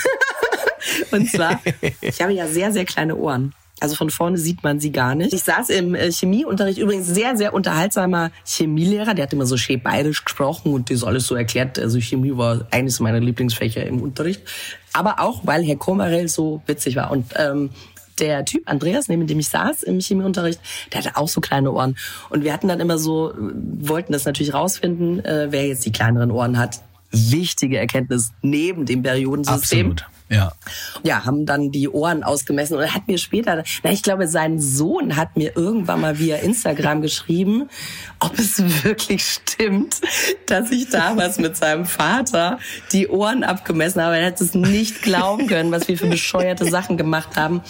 und zwar, ich habe ja sehr, sehr kleine Ohren. Also von vorne sieht man sie gar nicht. Ich saß im äh, Chemieunterricht, übrigens sehr, sehr unterhaltsamer Chemielehrer. Der hat immer so schön bayerisch gesprochen und das alles so erklärt. Also Chemie war eines meiner Lieblingsfächer im Unterricht. Aber auch, weil Herr Komarell so witzig war. Und ähm, der Typ Andreas, neben dem ich saß im Chemieunterricht, der hatte auch so kleine Ohren. Und wir hatten dann immer so, wollten das natürlich rausfinden, äh, wer jetzt die kleineren Ohren hat. Wichtige Erkenntnis neben dem Periodensystem. Absolut. Ja. Ja, haben dann die Ohren ausgemessen und hat mir später, na, ich glaube, sein Sohn hat mir irgendwann mal via Instagram geschrieben, ob es wirklich stimmt, dass ich damals mit seinem Vater die Ohren abgemessen habe. Er hat es nicht glauben können, was wir für bescheuerte Sachen gemacht haben.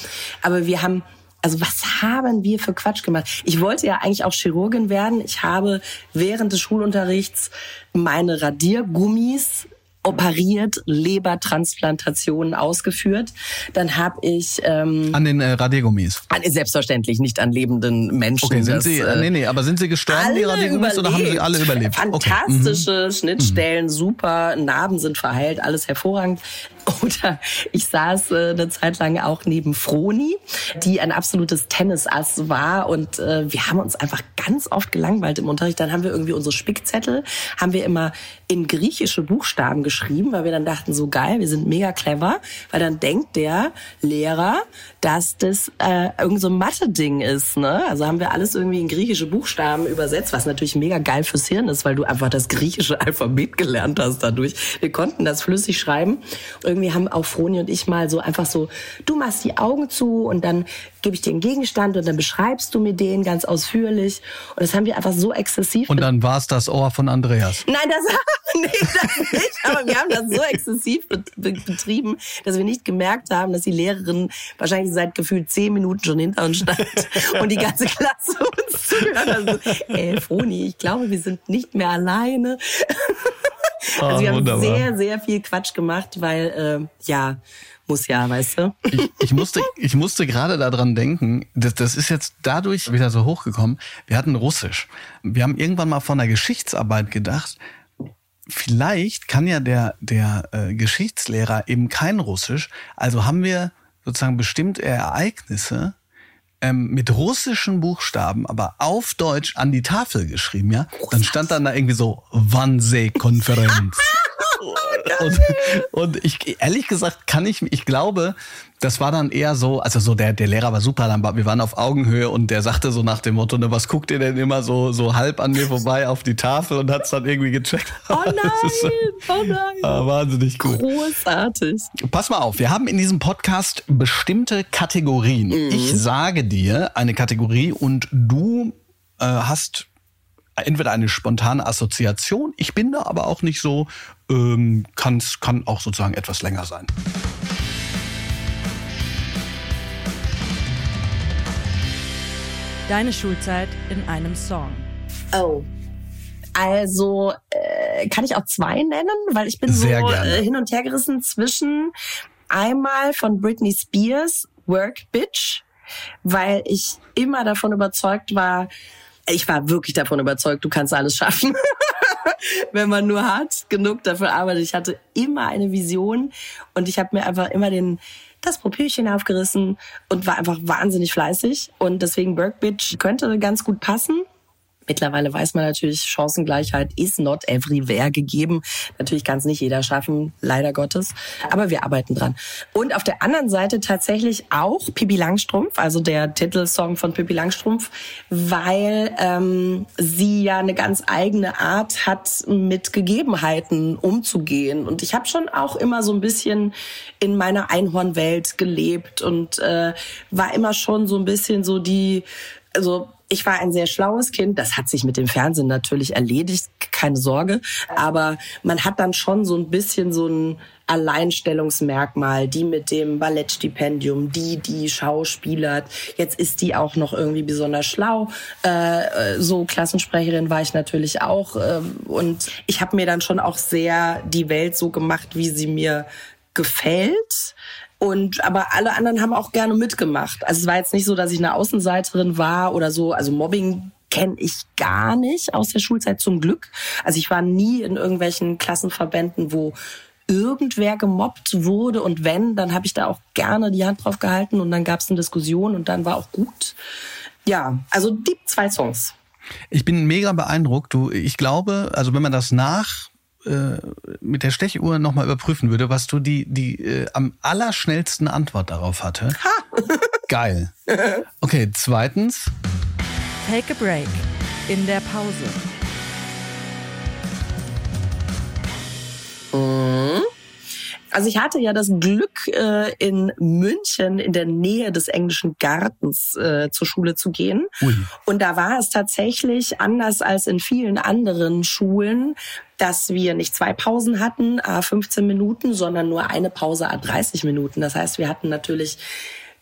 Aber wir haben Also was haben wir für Quatsch gemacht? Ich wollte ja eigentlich auch Chirurgin werden. Ich habe während des Schulunterrichts meine Radiergummis operiert, Lebertransplantationen ausgeführt. Dann habe ich ähm, an den äh, Radiergummis. An, selbstverständlich nicht an lebenden Menschen. Okay, sind das, Sie? Äh, nee, nee, aber sind Sie gestorben die Radiergummis überlebt. oder haben Sie alle überlebt? Fantastische okay. Mhm. Schnittstellen, mhm. super, Narben sind verheilt, alles hervorragend. Oder ich saß äh, eine Zeit lang auch neben Froni, die ein absolutes Tennisass war. Und äh, wir haben uns einfach ganz oft gelangweilt im Unterricht. Dann haben wir irgendwie unsere Spickzettel, haben wir immer in griechische Buchstaben geschrieben, weil wir dann dachten, so geil, wir sind mega clever. Weil dann denkt der Lehrer, dass das äh, irgend so ein Mathe-Ding ist. Ne? Also haben wir alles irgendwie in griechische Buchstaben übersetzt, was natürlich mega geil fürs Hirn ist, weil du einfach das griechische Alphabet gelernt hast dadurch. Wir konnten das flüssig schreiben. Und irgendwie haben auch Froni und ich mal so einfach so, du machst die Augen zu und dann gebe ich dir einen Gegenstand und dann beschreibst du mir den ganz ausführlich. Und das haben wir einfach so exzessiv. Und dann war es das Ohr von Andreas. Nein, das, nee, das nicht. Aber wir haben das so exzessiv betrieben, dass wir nicht gemerkt haben, dass die Lehrerin wahrscheinlich seit gefühlt zehn Minuten schon hinter uns stand und die ganze Klasse uns zuhört. Also, ey, Froni, ich glaube, wir sind nicht mehr alleine. Also wir haben wunderbar. sehr, sehr viel Quatsch gemacht, weil, äh, ja, muss ja, weißt du? Ich, ich musste, ich musste gerade daran denken, das, das ist jetzt dadurch wieder so hochgekommen. Wir hatten Russisch. Wir haben irgendwann mal von der Geschichtsarbeit gedacht, vielleicht kann ja der, der äh, Geschichtslehrer eben kein Russisch. Also haben wir sozusagen bestimmte Ereignisse ähm, mit russischen Buchstaben, aber auf Deutsch an die Tafel geschrieben, ja. Dann stand dann da irgendwie so Wannsee-Konferenz. und, und ich ehrlich gesagt kann ich, ich glaube, das war dann eher so, also so der, der Lehrer war super, dann wir waren auf Augenhöhe und der sagte so nach dem Motto, ne, was guckt ihr denn immer so, so halb an mir vorbei auf die Tafel und hat's dann irgendwie gecheckt. Oh nein, so, oh nein. Ah, wahnsinnig cool. Großartig. Pass mal auf, wir haben in diesem Podcast bestimmte Kategorien. Mhm. Ich sage dir eine Kategorie und du äh, hast entweder eine spontane Assoziation, ich bin da aber auch nicht so, ähm, kann auch sozusagen etwas länger sein. Deine Schulzeit in einem Song. Oh. Also äh, kann ich auch zwei nennen, weil ich bin Sehr so äh, hin und her gerissen zwischen einmal von Britney Spears Work Bitch, weil ich immer davon überzeugt war, ich war wirklich davon überzeugt, du kannst alles schaffen. Wenn man nur hart genug dafür arbeitet. Ich hatte immer eine Vision und ich habe mir einfach immer den das Propürchen aufgerissen und war einfach wahnsinnig fleißig. Und deswegen Bitch könnte ganz gut passen. Mittlerweile weiß man natürlich, Chancengleichheit is not everywhere gegeben. Natürlich kann es nicht jeder schaffen, leider Gottes. Aber wir arbeiten dran. Und auf der anderen Seite tatsächlich auch Pippi Langstrumpf, also der Titelsong von Pippi Langstrumpf, weil ähm, sie ja eine ganz eigene Art hat, mit Gegebenheiten umzugehen. Und ich habe schon auch immer so ein bisschen in meiner Einhornwelt gelebt und äh, war immer schon so ein bisschen so die, also ich war ein sehr schlaues Kind. Das hat sich mit dem Fernsehen natürlich erledigt, keine Sorge. Aber man hat dann schon so ein bisschen so ein Alleinstellungsmerkmal, die mit dem Ballettstipendium, die, die Schauspielert. Jetzt ist die auch noch irgendwie besonders schlau. Äh, so Klassensprecherin war ich natürlich auch. Äh, und ich habe mir dann schon auch sehr die Welt so gemacht, wie sie mir gefällt. Und aber alle anderen haben auch gerne mitgemacht. Also es war jetzt nicht so, dass ich eine Außenseiterin war oder so. Also Mobbing kenne ich gar nicht aus der Schulzeit zum Glück. Also ich war nie in irgendwelchen Klassenverbänden, wo irgendwer gemobbt wurde und wenn, dann habe ich da auch gerne die Hand drauf gehalten und dann gab es eine Diskussion und dann war auch gut. Ja, also die zwei Songs. Ich bin mega beeindruckt. Du, ich glaube, also wenn man das nach äh, mit der Stechuhr nochmal überprüfen würde, was du die, die äh, am allerschnellsten Antwort darauf hatte. Ha! Geil. Okay, zweitens. Take a break. In der Pause. Mhm. Also ich hatte ja das Glück, äh, in München in der Nähe des englischen Gartens äh, zur Schule zu gehen. Ui. Und da war es tatsächlich anders als in vielen anderen Schulen, dass wir nicht zwei Pausen hatten, a 15 Minuten, sondern nur eine Pause a 30 Minuten. Das heißt, wir hatten natürlich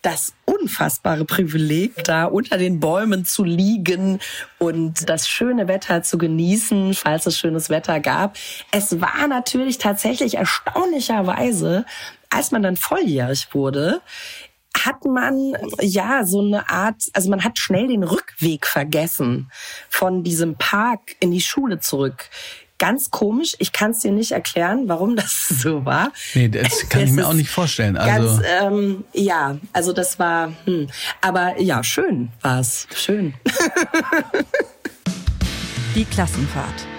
das unfassbare Privileg, da unter den Bäumen zu liegen und das schöne Wetter zu genießen, falls es schönes Wetter gab. Es war natürlich tatsächlich erstaunlicherweise, als man dann volljährig wurde, hat man ja so eine Art, also man hat schnell den Rückweg vergessen von diesem Park in die Schule zurück. Ganz komisch, ich kann es dir nicht erklären, warum das so war. Nee, das kann ich mir auch nicht vorstellen. Also ganz, ähm, ja, also das war, hm. aber ja, schön war es, schön. Die Klassenfahrt.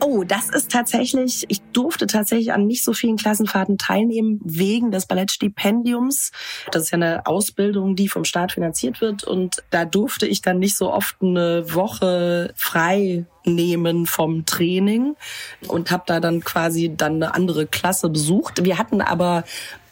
Oh, das ist tatsächlich, ich durfte tatsächlich an nicht so vielen Klassenfahrten teilnehmen wegen des Ballettstipendiums. Das ist ja eine Ausbildung, die vom Staat finanziert wird und da durfte ich dann nicht so oft eine Woche frei nehmen vom Training und habe da dann quasi dann eine andere Klasse besucht. Wir hatten aber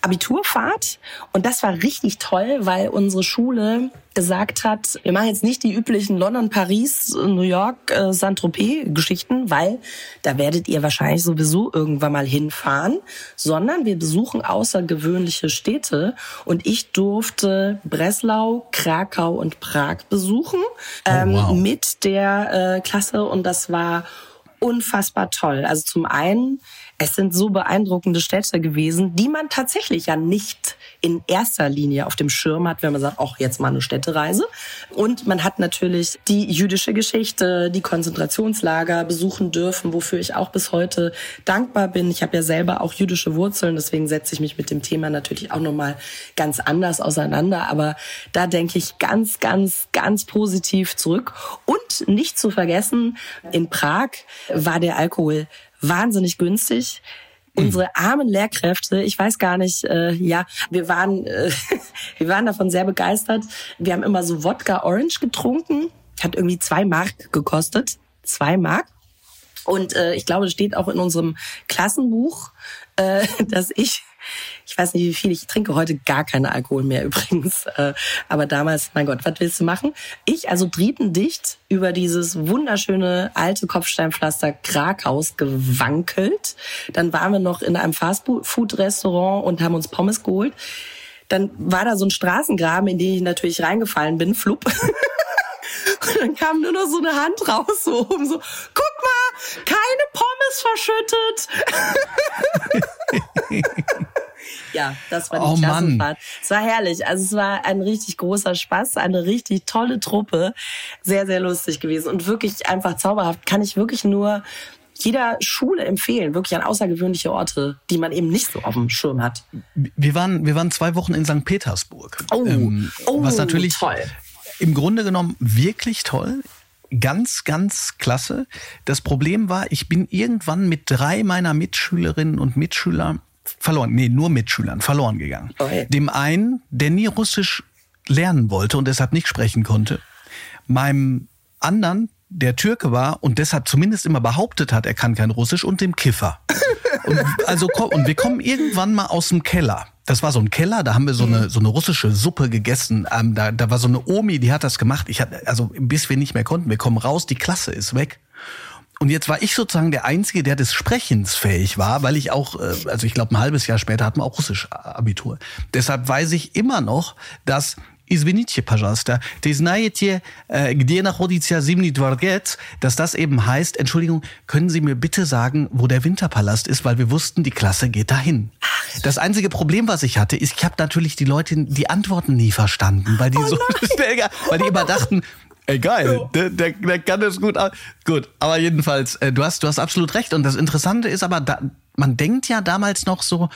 Abiturfahrt und das war richtig toll, weil unsere Schule gesagt hat, wir machen jetzt nicht die üblichen London, Paris, New York, äh, Saint-Tropez Geschichten, weil da werdet ihr wahrscheinlich sowieso irgendwann mal hinfahren, sondern wir besuchen außergewöhnliche Städte und ich durfte Breslau, Krakau und Prag besuchen oh, ähm, wow. mit der äh, Klasse und das war unfassbar toll. Also zum einen es sind so beeindruckende Städte gewesen, die man tatsächlich ja nicht in erster Linie auf dem Schirm hat, wenn man sagt, auch jetzt mal eine Städtereise. Und man hat natürlich die jüdische Geschichte, die Konzentrationslager besuchen dürfen, wofür ich auch bis heute dankbar bin. Ich habe ja selber auch jüdische Wurzeln, deswegen setze ich mich mit dem Thema natürlich auch nochmal ganz anders auseinander. Aber da denke ich ganz, ganz, ganz positiv zurück. Und nicht zu vergessen, in Prag war der Alkohol wahnsinnig günstig. Unsere armen Lehrkräfte, ich weiß gar nicht, äh, ja, wir waren, äh, wir waren davon sehr begeistert. Wir haben immer so Wodka Orange getrunken, hat irgendwie zwei Mark gekostet, zwei Mark. Und äh, ich glaube, es steht auch in unserem Klassenbuch, äh, dass ich ich weiß nicht, wie viel ich trinke heute gar keinen Alkohol mehr übrigens. Äh, aber damals, mein Gott, was willst du machen? Ich also drietendicht über dieses wunderschöne alte Kopfsteinpflaster Krakaus gewankelt. Dann waren wir noch in einem Fastfood-Restaurant und haben uns Pommes geholt. Dann war da so ein Straßengraben, in den ich natürlich reingefallen bin, flupp. Und dann kam nur noch so eine Hand raus, so oben so, guck mal, keine Pommes verschüttet. ja, das war die oh, Klassenfahrt. Es war herrlich. Also es war ein richtig großer Spaß, eine richtig tolle Truppe. Sehr, sehr lustig gewesen und wirklich einfach zauberhaft. Kann ich wirklich nur jeder Schule empfehlen, wirklich an außergewöhnliche Orte, die man eben nicht so auf dem Schirm hat. Wir waren, wir waren zwei Wochen in St. Petersburg. Oh, ähm, oh was natürlich toll. im Grunde genommen wirklich toll. Ganz, ganz klasse. Das Problem war, ich bin irgendwann mit drei meiner Mitschülerinnen und Mitschüler verloren, nee, nur Mitschülern verloren gegangen. Okay. Dem einen, der nie Russisch lernen wollte und deshalb nicht sprechen konnte. Meinem anderen, der Türke war und deshalb zumindest immer behauptet hat, er kann kein Russisch und dem Kiffer. Und, also, und wir kommen irgendwann mal aus dem Keller. Das war so ein Keller, da haben wir so eine, so eine russische Suppe gegessen. Ähm, da, da war so eine Omi, die hat das gemacht. Ich hatte, also bis wir nicht mehr konnten, wir kommen raus, die Klasse ist weg. Und jetzt war ich sozusagen der Einzige, der des Sprechens fähig war, weil ich auch, äh, also ich glaube ein halbes Jahr später hatten wir auch Russisch-Abitur. Deshalb weiß ich immer noch, dass Извините, пожалуйста, ты знаете, где находится Зимний дворец, dass das eben heißt, Entschuldigung, können Sie mir bitte sagen, wo der Winterpalast ist, weil wir wussten, die Klasse geht dahin. Das einzige Problem, was ich hatte, ist, ich habe natürlich die Leute die Antworten nie verstanden, weil die oh so schnell, weil die immer dachten, Ey, geil. Der, der, der kann das gut. Gut, aber jedenfalls, äh, du hast, du hast absolut recht. Und das Interessante ist aber, da, man denkt ja damals noch so,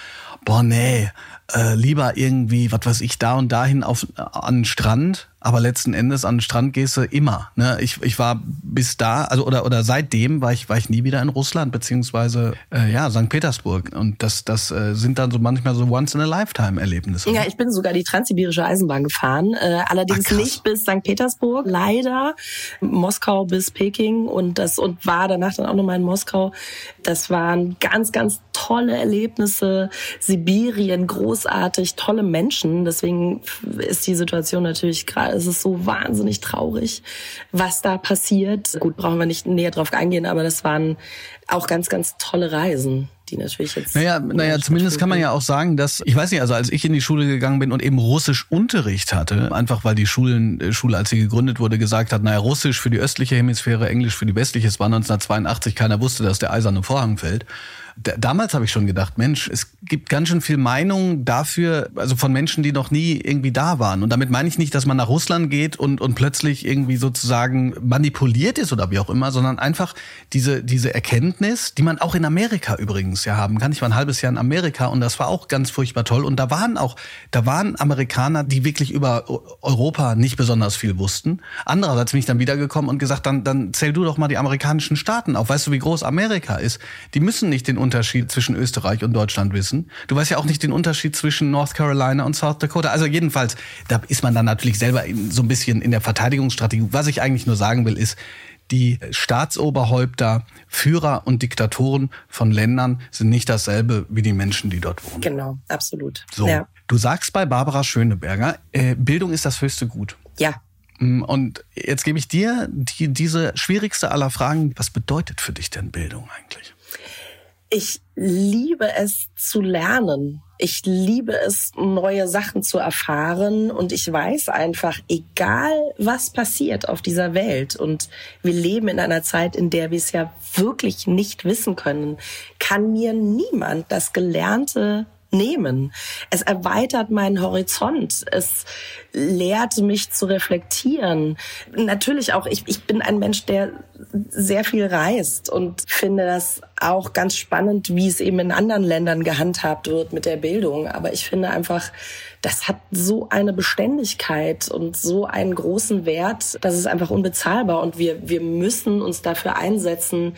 boah, nee, äh, lieber irgendwie, was weiß ich, da und dahin auf, an den Strand aber letzten Endes an den Strand gehst du immer. Ne? Ich, ich war bis da, also oder oder seitdem war ich war ich nie wieder in Russland beziehungsweise äh, ja St. Petersburg und das das äh, sind dann so manchmal so once in a lifetime Erlebnisse. Ja, ich bin sogar die transsibirische Eisenbahn gefahren, äh, allerdings Ach, nicht bis St. Petersburg, leider Moskau bis Peking und das und war danach dann auch noch mal in Moskau. Das waren ganz ganz tolle Erlebnisse. Sibirien großartig, tolle Menschen. Deswegen ist die Situation natürlich gerade es ist so wahnsinnig traurig, was da passiert. Gut, brauchen wir nicht näher drauf eingehen, aber das waren auch ganz, ganz tolle Reisen, die natürlich jetzt. Naja, naja zumindest kann man ja auch sagen, dass, ich weiß nicht, also als ich in die Schule gegangen bin und eben Russisch Unterricht hatte, einfach weil die Schulen, äh, Schule, als sie gegründet wurde, gesagt hat, naja, Russisch für die östliche Hemisphäre, Englisch für die westliche, es war 1982, keiner wusste, dass der eiserne Vorhang fällt damals habe ich schon gedacht, Mensch, es gibt ganz schön viel Meinung dafür, also von Menschen, die noch nie irgendwie da waren. Und damit meine ich nicht, dass man nach Russland geht und, und plötzlich irgendwie sozusagen manipuliert ist oder wie auch immer, sondern einfach diese, diese Erkenntnis, die man auch in Amerika übrigens ja haben kann. Ich war ein halbes Jahr in Amerika und das war auch ganz furchtbar toll. Und da waren auch, da waren Amerikaner, die wirklich über Europa nicht besonders viel wussten. Andererseits bin ich dann wiedergekommen und gesagt, dann, dann zähl du doch mal die amerikanischen Staaten auf. Weißt du, wie groß Amerika ist? Die müssen nicht den Unterschied zwischen Österreich und Deutschland wissen. Du weißt ja auch nicht den Unterschied zwischen North Carolina und South Dakota. Also jedenfalls, da ist man dann natürlich selber so ein bisschen in der Verteidigungsstrategie. Was ich eigentlich nur sagen will, ist, die Staatsoberhäupter, Führer und Diktatoren von Ländern sind nicht dasselbe wie die Menschen, die dort wohnen. Genau, absolut. So, ja. du sagst bei Barbara Schöneberger, äh, Bildung ist das höchste Gut. Ja. Mm, und jetzt gebe ich dir die, diese schwierigste aller Fragen. Was bedeutet für dich denn Bildung eigentlich? Ich liebe es zu lernen. Ich liebe es, neue Sachen zu erfahren. Und ich weiß einfach, egal was passiert auf dieser Welt, und wir leben in einer Zeit, in der wir es ja wirklich nicht wissen können, kann mir niemand das Gelernte nehmen. Es erweitert meinen Horizont. Es lehrt mich zu reflektieren. Natürlich auch, ich, ich bin ein Mensch, der sehr viel reist und finde das auch ganz spannend, wie es eben in anderen Ländern gehandhabt wird mit der Bildung. Aber ich finde einfach, das hat so eine Beständigkeit und so einen großen Wert, das ist einfach unbezahlbar und wir, wir müssen uns dafür einsetzen,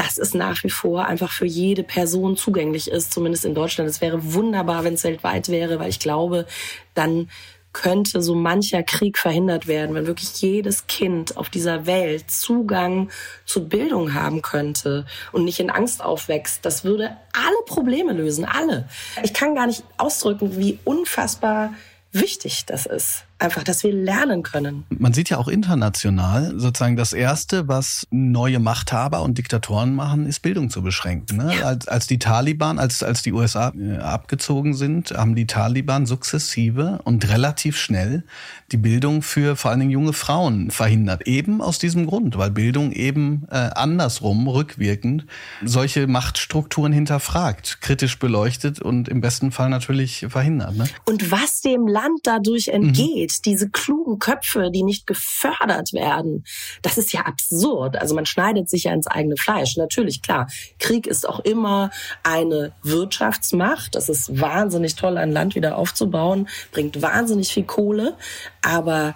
dass es nach wie vor einfach für jede Person zugänglich ist, zumindest in Deutschland. Es wäre wunderbar, wenn es weltweit wäre, weil ich glaube, dann könnte so mancher Krieg verhindert werden, wenn wirklich jedes Kind auf dieser Welt Zugang zu Bildung haben könnte und nicht in Angst aufwächst. Das würde alle Probleme lösen, alle. Ich kann gar nicht ausdrücken, wie unfassbar wichtig das ist einfach, dass wir lernen können. Man sieht ja auch international sozusagen das Erste, was neue Machthaber und Diktatoren machen, ist Bildung zu beschränken. Ne? Ja. Als, als die Taliban, als, als die USA äh, abgezogen sind, haben die Taliban sukzessive und relativ schnell die Bildung für vor allen Dingen junge Frauen verhindert. Eben aus diesem Grund, weil Bildung eben äh, andersrum, rückwirkend, solche Machtstrukturen hinterfragt, kritisch beleuchtet und im besten Fall natürlich verhindert. Ne? Und was dem Land dadurch entgeht, Welt, diese klugen Köpfe, die nicht gefördert werden, das ist ja absurd. Also man schneidet sich ja ins eigene Fleisch. Natürlich, klar, Krieg ist auch immer eine Wirtschaftsmacht. Das ist wahnsinnig toll, ein Land wieder aufzubauen, bringt wahnsinnig viel Kohle, aber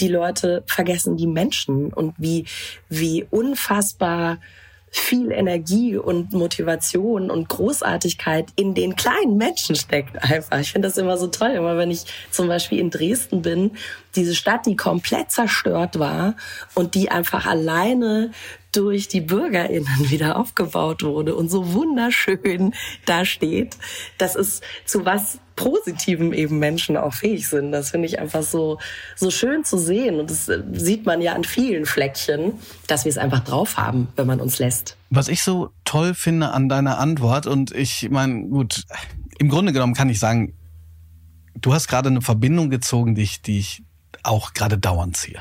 die Leute vergessen die Menschen und wie, wie unfassbar viel Energie und Motivation und Großartigkeit in den kleinen Menschen steckt einfach. Ich finde das immer so toll, immer wenn ich zum Beispiel in Dresden bin, diese Stadt, die komplett zerstört war und die einfach alleine durch die BürgerInnen wieder aufgebaut wurde und so wunderschön da steht. Das ist zu was Positivem eben Menschen auch fähig sind. Das finde ich einfach so, so schön zu sehen. Und das äh, sieht man ja an vielen Fleckchen, dass wir es einfach drauf haben, wenn man uns lässt. Was ich so toll finde an deiner Antwort, und ich meine, gut, im Grunde genommen kann ich sagen, du hast gerade eine Verbindung gezogen, die ich, die ich auch gerade dauernd ziehe.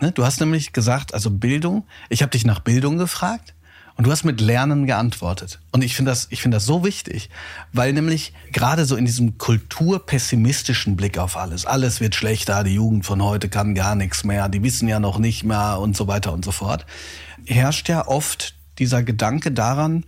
Ne? Du hast nämlich gesagt, also Bildung, ich habe dich nach Bildung gefragt und du hast mit Lernen geantwortet. Und ich finde das, ich finde das so wichtig, weil nämlich gerade so in diesem kulturpessimistischen Blick auf alles, alles wird schlechter, die Jugend von heute kann gar nichts mehr, die wissen ja noch nicht mehr und so weiter und so fort, herrscht ja oft dieser Gedanke daran,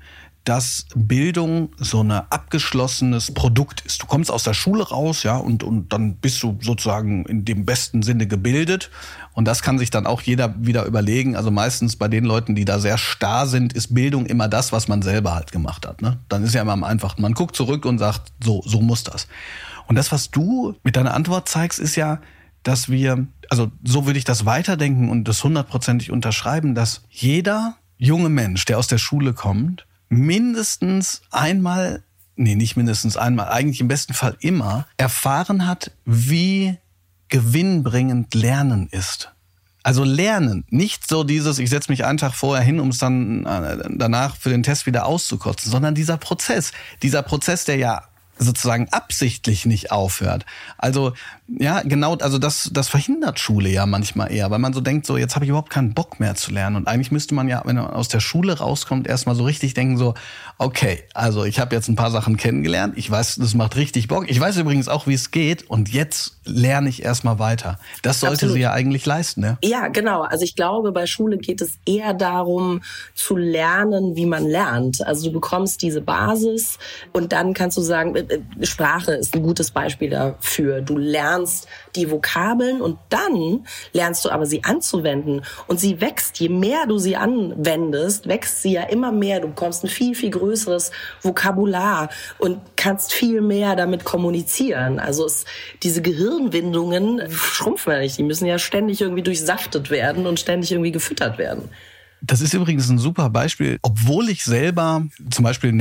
dass Bildung so ein abgeschlossenes Produkt ist. Du kommst aus der Schule raus, ja, und, und dann bist du sozusagen in dem besten Sinne gebildet. Und das kann sich dann auch jeder wieder überlegen. Also meistens bei den Leuten, die da sehr starr sind, ist Bildung immer das, was man selber halt gemacht hat. Ne? Dann ist ja immer am einfachsten. Man guckt zurück und sagt, so, so muss das. Und das, was du mit deiner Antwort zeigst, ist ja, dass wir, also so würde ich das weiterdenken und das hundertprozentig unterschreiben, dass jeder junge Mensch, der aus der Schule kommt, mindestens einmal, nee, nicht mindestens einmal, eigentlich im besten Fall immer erfahren hat, wie gewinnbringend Lernen ist. Also lernen, nicht so dieses, ich setze mich einen Tag vorher hin, um es dann äh, danach für den Test wieder auszukotzen, sondern dieser Prozess, dieser Prozess, der ja sozusagen absichtlich nicht aufhört. Also ja, genau, also das, das verhindert Schule ja manchmal eher, weil man so denkt, so jetzt habe ich überhaupt keinen Bock mehr zu lernen. Und eigentlich müsste man ja, wenn man aus der Schule rauskommt, erstmal so richtig denken, so, okay, also ich habe jetzt ein paar Sachen kennengelernt, ich weiß, das macht richtig Bock. Ich weiß übrigens auch, wie es geht und jetzt lerne ich erstmal weiter. Das sollte Absolut. sie ja eigentlich leisten, ne? Ja, genau. Also ich glaube, bei Schule geht es eher darum, zu lernen, wie man lernt. Also du bekommst diese Basis und dann kannst du sagen, äh, äh, Sprache ist ein gutes Beispiel dafür. Du lernst die Vokabeln und dann lernst du aber sie anzuwenden und sie wächst. Je mehr du sie anwendest, wächst sie ja immer mehr. Du bekommst ein viel, viel größeres Vokabular und kannst viel mehr damit kommunizieren. Also es, diese Gehirnwindungen schrumpfen ja nicht. Die müssen ja ständig irgendwie durchsaftet werden und ständig irgendwie gefüttert werden. Das ist übrigens ein super Beispiel, obwohl ich selber zum Beispiel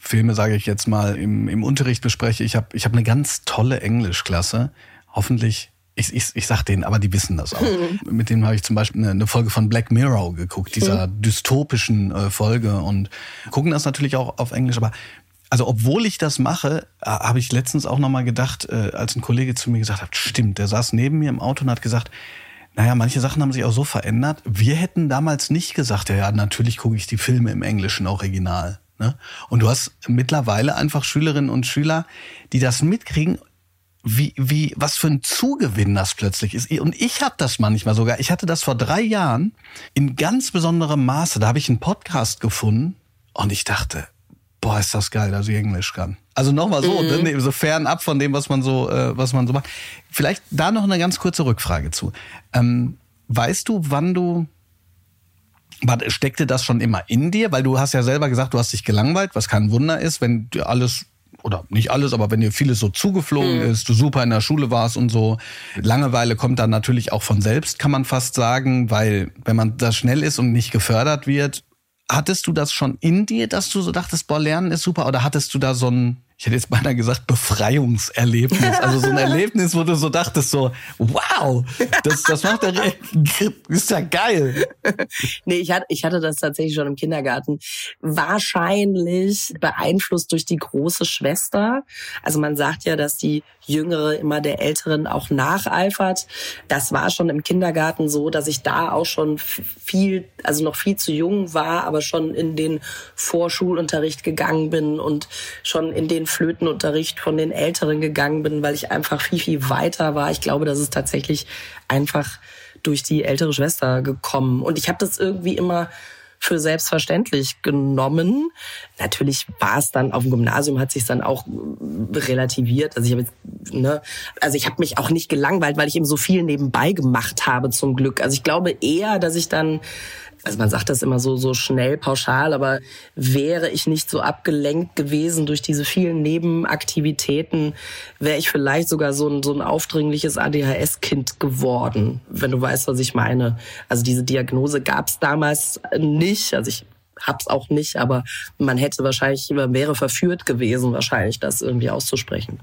Netflix-Filme, sage ich jetzt mal, im, im Unterricht bespreche. Ich habe ich hab eine ganz tolle Englischklasse. Hoffentlich ich, ich, ich sag denen, aber die wissen das auch. Mhm. Mit denen habe ich zum Beispiel eine, eine, Folge von Black Mirror geguckt, dieser mhm. dystopischen äh, Folge und gucken das natürlich auch auf Englisch. Aber also obwohl ich das mache, habe ich letztens auch nochmal gedacht, äh, als ein Kollege zu mir gesagt hat, stimmt, der saß neben mir im Auto und hat gesagt, naja, manche Sachen haben sich auch so verändert. Wir hätten damals nicht gesagt, ja, ja natürlich gucke ich die Filme im englischen Original. Ne? Und du hast mittlerweile einfach Schülerinnen und Schüler, die das mitkriegen, wie, wie, was für ein Zugewinn das plötzlich ist. Und ich habe das manchmal sogar. Ich hatte das vor drei Jahren in ganz besonderem Maße. Da habe ich einen Podcast gefunden und ich dachte, boah, ist das geil, dass ich Englisch kann. Also nochmal so, mhm. ne, so fernab von dem, was man so, äh, was man so macht. Vielleicht da noch eine ganz kurze Rückfrage zu. Ähm, weißt du, wann du steckte das schon immer in dir? Weil du hast ja selber gesagt, du hast dich gelangweilt, was kein Wunder ist, wenn dir alles oder nicht alles, aber wenn dir vieles so zugeflogen mhm. ist, du super in der Schule warst und so. Langeweile kommt dann natürlich auch von selbst, kann man fast sagen, weil wenn man da schnell ist und nicht gefördert wird, hattest du das schon in dir, dass du so dachtest, boah, Lernen ist super? Oder hattest du da so ein, ich hätte jetzt beinahe gesagt, Befreiungserlebnis. Also so ein Erlebnis, wo du so dachtest, so, wow, das, das macht ja, ist ja geil. Nee, ich hatte, ich hatte das tatsächlich schon im Kindergarten. Wahrscheinlich beeinflusst durch die große Schwester. Also man sagt ja, dass die Jüngere immer der Älteren auch nacheifert. Das war schon im Kindergarten so, dass ich da auch schon viel, also noch viel zu jung war, aber schon in den Vorschulunterricht gegangen bin und schon in den Flötenunterricht von den Älteren gegangen bin, weil ich einfach viel, viel weiter war. Ich glaube, das ist tatsächlich einfach durch die ältere Schwester gekommen. Und ich habe das irgendwie immer für selbstverständlich genommen. Natürlich war es dann auf dem Gymnasium hat sich dann auch relativiert. Also ich habe ne, also ich habe mich auch nicht gelangweilt, weil ich eben so viel nebenbei gemacht habe zum Glück. Also ich glaube eher, dass ich dann also man sagt das immer so, so schnell, pauschal, aber wäre ich nicht so abgelenkt gewesen durch diese vielen Nebenaktivitäten, wäre ich vielleicht sogar so ein, so ein aufdringliches ADHS-Kind geworden, wenn du weißt, was ich meine. Also diese Diagnose gab es damals nicht. Also ich hab's auch nicht, aber man hätte wahrscheinlich, man wäre verführt gewesen, wahrscheinlich das irgendwie auszusprechen.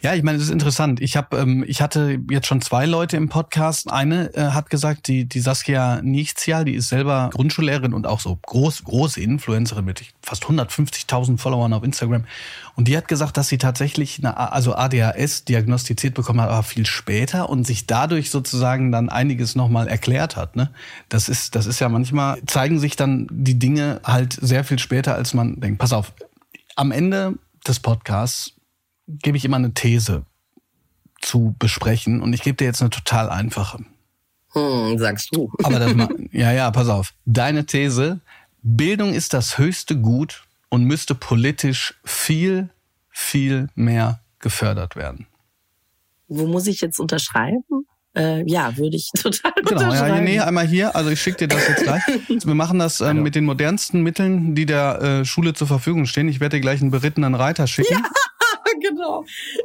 Ja, ich meine, das ist interessant. Ich habe, ähm, ich hatte jetzt schon zwei Leute im Podcast. Eine äh, hat gesagt, die die Saskia Nichtsial, die ist selber Grundschullehrerin und auch so groß große Influencerin mit fast 150.000 Followern auf Instagram. Und die hat gesagt, dass sie tatsächlich eine, also ADHS diagnostiziert bekommen hat, aber viel später und sich dadurch sozusagen dann einiges nochmal erklärt hat. Ne? Das ist, das ist ja manchmal zeigen sich dann die Dinge halt sehr viel später, als man denkt. Pass auf, am Ende des Podcasts gebe ich immer eine These zu besprechen und ich gebe dir jetzt eine total einfache. Hm, sagst du. Aber das mal, ja, ja, pass auf. Deine These, Bildung ist das höchste Gut und müsste politisch viel, viel mehr gefördert werden. Wo muss ich jetzt unterschreiben? Äh, ja, würde ich total genau, unterschreiben. Ja, nee, einmal hier. Also ich schicke dir das jetzt gleich. Wir machen das ähm, mit den modernsten Mitteln, die der äh, Schule zur Verfügung stehen. Ich werde dir gleich einen berittenen Reiter schicken. Ja. genau.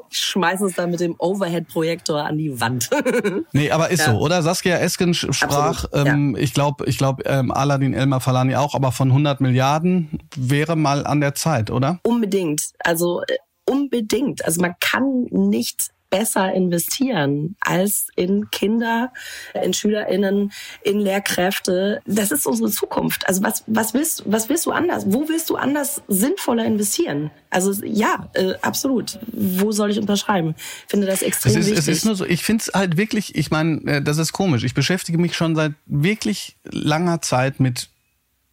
Ich schmeiß es dann mit dem Overhead-Projektor an die Wand. nee, aber ist ja. so, oder? Saskia Esken sprach, ähm, ja. ich glaube, ich glaube, ähm, Aladin Elmar Falani auch, aber von 100 Milliarden wäre mal an der Zeit, oder? Unbedingt. Also äh, unbedingt. Also man kann nicht besser investieren als in Kinder, in SchülerInnen, in Lehrkräfte. Das ist unsere Zukunft. Also was, was willst, was willst du anders? Wo willst du anders sinnvoller investieren? Also ja, äh, absolut. Wo soll ich unterschreiben? Ich finde das extrem es ist, wichtig. Es ist nur so, ich finde es halt wirklich, ich meine, äh, das ist komisch. Ich beschäftige mich schon seit wirklich langer Zeit mit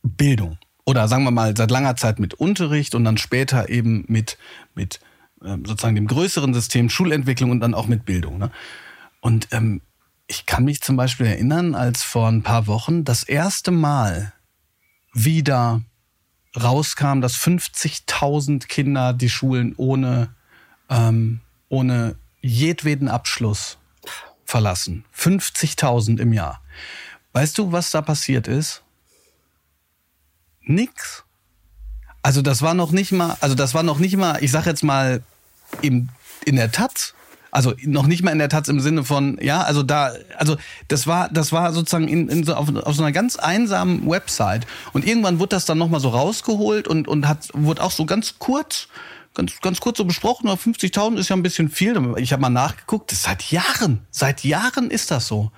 Bildung. Oder sagen wir mal, seit langer Zeit mit Unterricht und dann später eben mit, mit sozusagen dem größeren System Schulentwicklung und dann auch mit Bildung. Ne? Und ähm, ich kann mich zum Beispiel erinnern, als vor ein paar Wochen das erste Mal wieder rauskam, dass 50.000 Kinder die Schulen ohne, ähm, ohne jedweden Abschluss verlassen. 50.000 im Jahr. Weißt du, was da passiert ist? Nix. Also das war noch nicht mal, also das war noch nicht mal, ich sag jetzt mal im, in der Taz. Also noch nicht mal in der Taz im Sinne von, ja, also da, also das war, das war sozusagen in, in so, auf, auf so einer ganz einsamen Website. Und irgendwann wurde das dann nochmal so rausgeholt und, und hat, wurde auch so ganz kurz, ganz, ganz kurz so besprochen, 50.000 ist ja ein bisschen viel. Ich habe mal nachgeguckt, das seit Jahren, seit Jahren ist das so.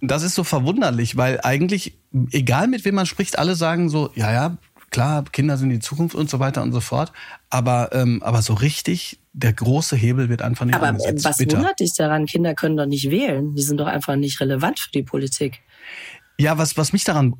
Das ist so verwunderlich, weil eigentlich, egal mit wem man spricht, alle sagen so, ja, ja, klar, Kinder sind die Zukunft und so weiter und so fort. Aber, ähm, aber so richtig, der große Hebel wird einfach nicht Aber angesetzt. was Bitter. wundert dich daran? Kinder können doch nicht wählen. Die sind doch einfach nicht relevant für die Politik. Ja, was, was mich daran,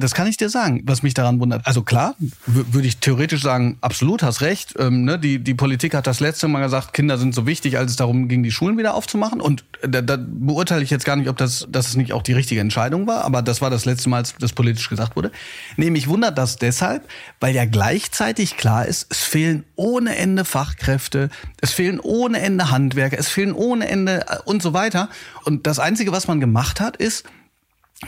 das kann ich dir sagen, was mich daran wundert. Also klar, würde ich theoretisch sagen, absolut, hast recht. Ähm, ne, die, die Politik hat das letzte Mal gesagt, Kinder sind so wichtig, als es darum ging, die Schulen wieder aufzumachen. Und da, da beurteile ich jetzt gar nicht, ob das, dass es nicht auch die richtige Entscheidung war, aber das war das letzte Mal, als das politisch gesagt wurde. Nee, mich wundert das deshalb, weil ja gleichzeitig klar ist, es fehlen ohne Ende Fachkräfte, es fehlen ohne Ende Handwerker, es fehlen ohne Ende äh, und so weiter. Und das Einzige, was man gemacht hat, ist,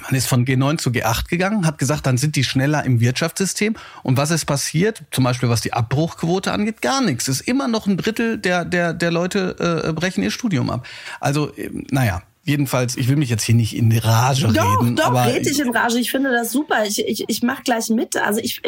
man ist von G9 zu G8 gegangen, hat gesagt, dann sind die schneller im Wirtschaftssystem. Und was ist passiert? Zum Beispiel was die Abbruchquote angeht, gar nichts. Es ist immer noch ein Drittel der, der, der Leute äh, brechen ihr Studium ab. Also, äh, naja, Jedenfalls, ich will mich jetzt hier nicht in Rage doch, reden. Doch, aber red dich in Rage. Ich finde das super. Ich, ich, ich mache gleich mit. Also ich,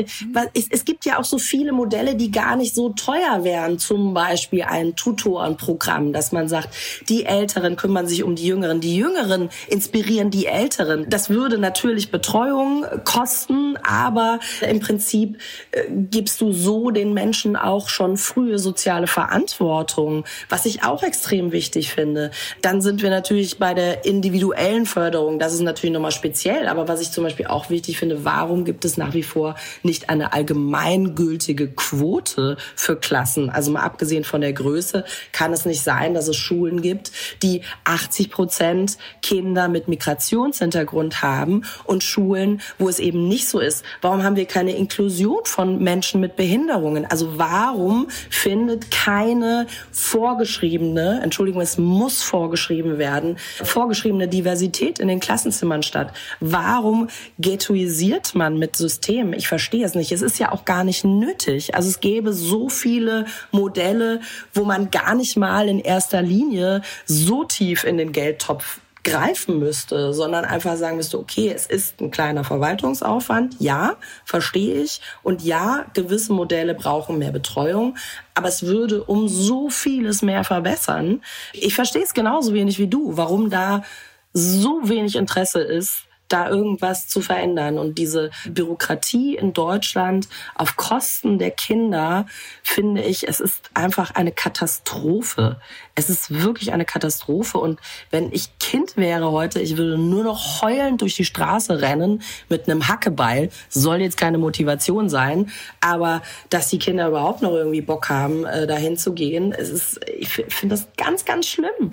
es, es gibt ja auch so viele Modelle, die gar nicht so teuer wären. Zum Beispiel ein Tutorenprogramm, dass man sagt, die Älteren kümmern sich um die Jüngeren, die Jüngeren inspirieren die Älteren. Das würde natürlich Betreuung kosten, aber im Prinzip äh, gibst du so den Menschen auch schon frühe soziale Verantwortung, was ich auch extrem wichtig finde. Dann sind wir natürlich bei der individuellen Förderung, das ist natürlich nochmal speziell, aber was ich zum Beispiel auch wichtig finde, warum gibt es nach wie vor nicht eine allgemeingültige Quote für Klassen? Also mal abgesehen von der Größe kann es nicht sein, dass es Schulen gibt, die 80 Prozent Kinder mit Migrationshintergrund haben und Schulen, wo es eben nicht so ist. Warum haben wir keine Inklusion von Menschen mit Behinderungen? Also warum findet keine vorgeschriebene, Entschuldigung, es muss vorgeschrieben werden, vorgeschriebene Diversität in den Klassenzimmern statt? Warum ghettoisiert man mit Systemen? Ich verstehe es nicht. Es ist ja auch gar nicht nötig. Also es gäbe so viele Modelle, wo man gar nicht mal in erster Linie so tief in den Geldtopf greifen müsste, sondern einfach sagen müsste, okay, es ist ein kleiner Verwaltungsaufwand, ja, verstehe ich, und ja, gewisse Modelle brauchen mehr Betreuung, aber es würde um so vieles mehr verbessern. Ich verstehe es genauso wenig wie du, warum da so wenig Interesse ist, da irgendwas zu verändern. Und diese Bürokratie in Deutschland auf Kosten der Kinder, finde ich, es ist einfach eine Katastrophe. Es ist wirklich eine Katastrophe. Und wenn ich Kind wäre heute, ich würde nur noch heulend durch die Straße rennen mit einem Hackebeil. Soll jetzt keine Motivation sein. Aber dass die Kinder überhaupt noch irgendwie Bock haben, äh, dahin zu gehen, es ist, ich finde das ganz, ganz schlimm.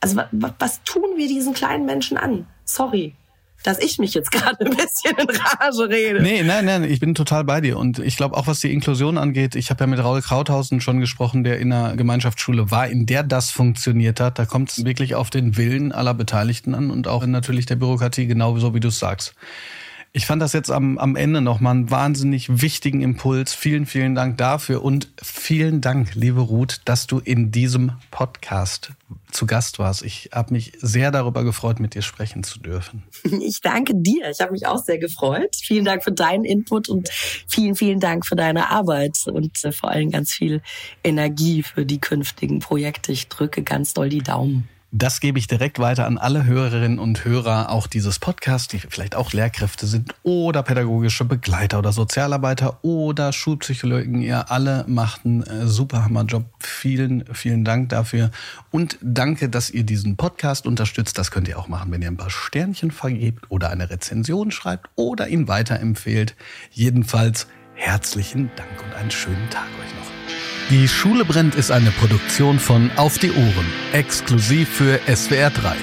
Also was, was tun wir diesen kleinen Menschen an? Sorry dass ich mich jetzt gerade ein bisschen in Rage rede. Nee, nein, nein, ich bin total bei dir. Und ich glaube auch, was die Inklusion angeht, ich habe ja mit Raul Krauthausen schon gesprochen, der in einer Gemeinschaftsschule war, in der das funktioniert hat. Da kommt es wirklich auf den Willen aller Beteiligten an und auch natürlich der Bürokratie, genau so wie du es sagst. Ich fand das jetzt am, am Ende nochmal einen wahnsinnig wichtigen Impuls. Vielen, vielen Dank dafür und vielen Dank, liebe Ruth, dass du in diesem Podcast zu Gast warst. Ich habe mich sehr darüber gefreut, mit dir sprechen zu dürfen. Ich danke dir. Ich habe mich auch sehr gefreut. Vielen Dank für deinen Input und vielen, vielen Dank für deine Arbeit und äh, vor allem ganz viel Energie für die künftigen Projekte. Ich drücke ganz doll die Daumen. Das gebe ich direkt weiter an alle Hörerinnen und Hörer auch dieses Podcasts, die vielleicht auch Lehrkräfte sind oder pädagogische Begleiter oder Sozialarbeiter oder Schulpsychologen. Ihr alle macht einen äh, super Hammerjob. Vielen, vielen Dank dafür. Und danke, dass ihr diesen Podcast unterstützt. Das könnt ihr auch machen, wenn ihr ein paar Sternchen vergebt oder eine Rezension schreibt oder ihn weiterempfehlt. Jedenfalls herzlichen Dank und einen schönen Tag euch noch. Die Schule brennt ist eine Produktion von Auf die Ohren, exklusiv für SWR 3.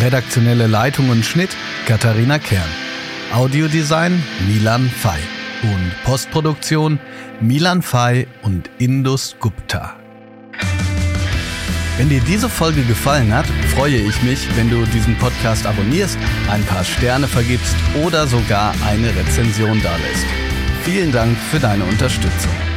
Redaktionelle Leitung und Schnitt Katharina Kern. Audiodesign Milan Fay. Und Postproduktion Milan Fay und Indus Gupta. Wenn dir diese Folge gefallen hat, freue ich mich, wenn du diesen Podcast abonnierst, ein paar Sterne vergibst oder sogar eine Rezension dalässt. Vielen Dank für deine Unterstützung.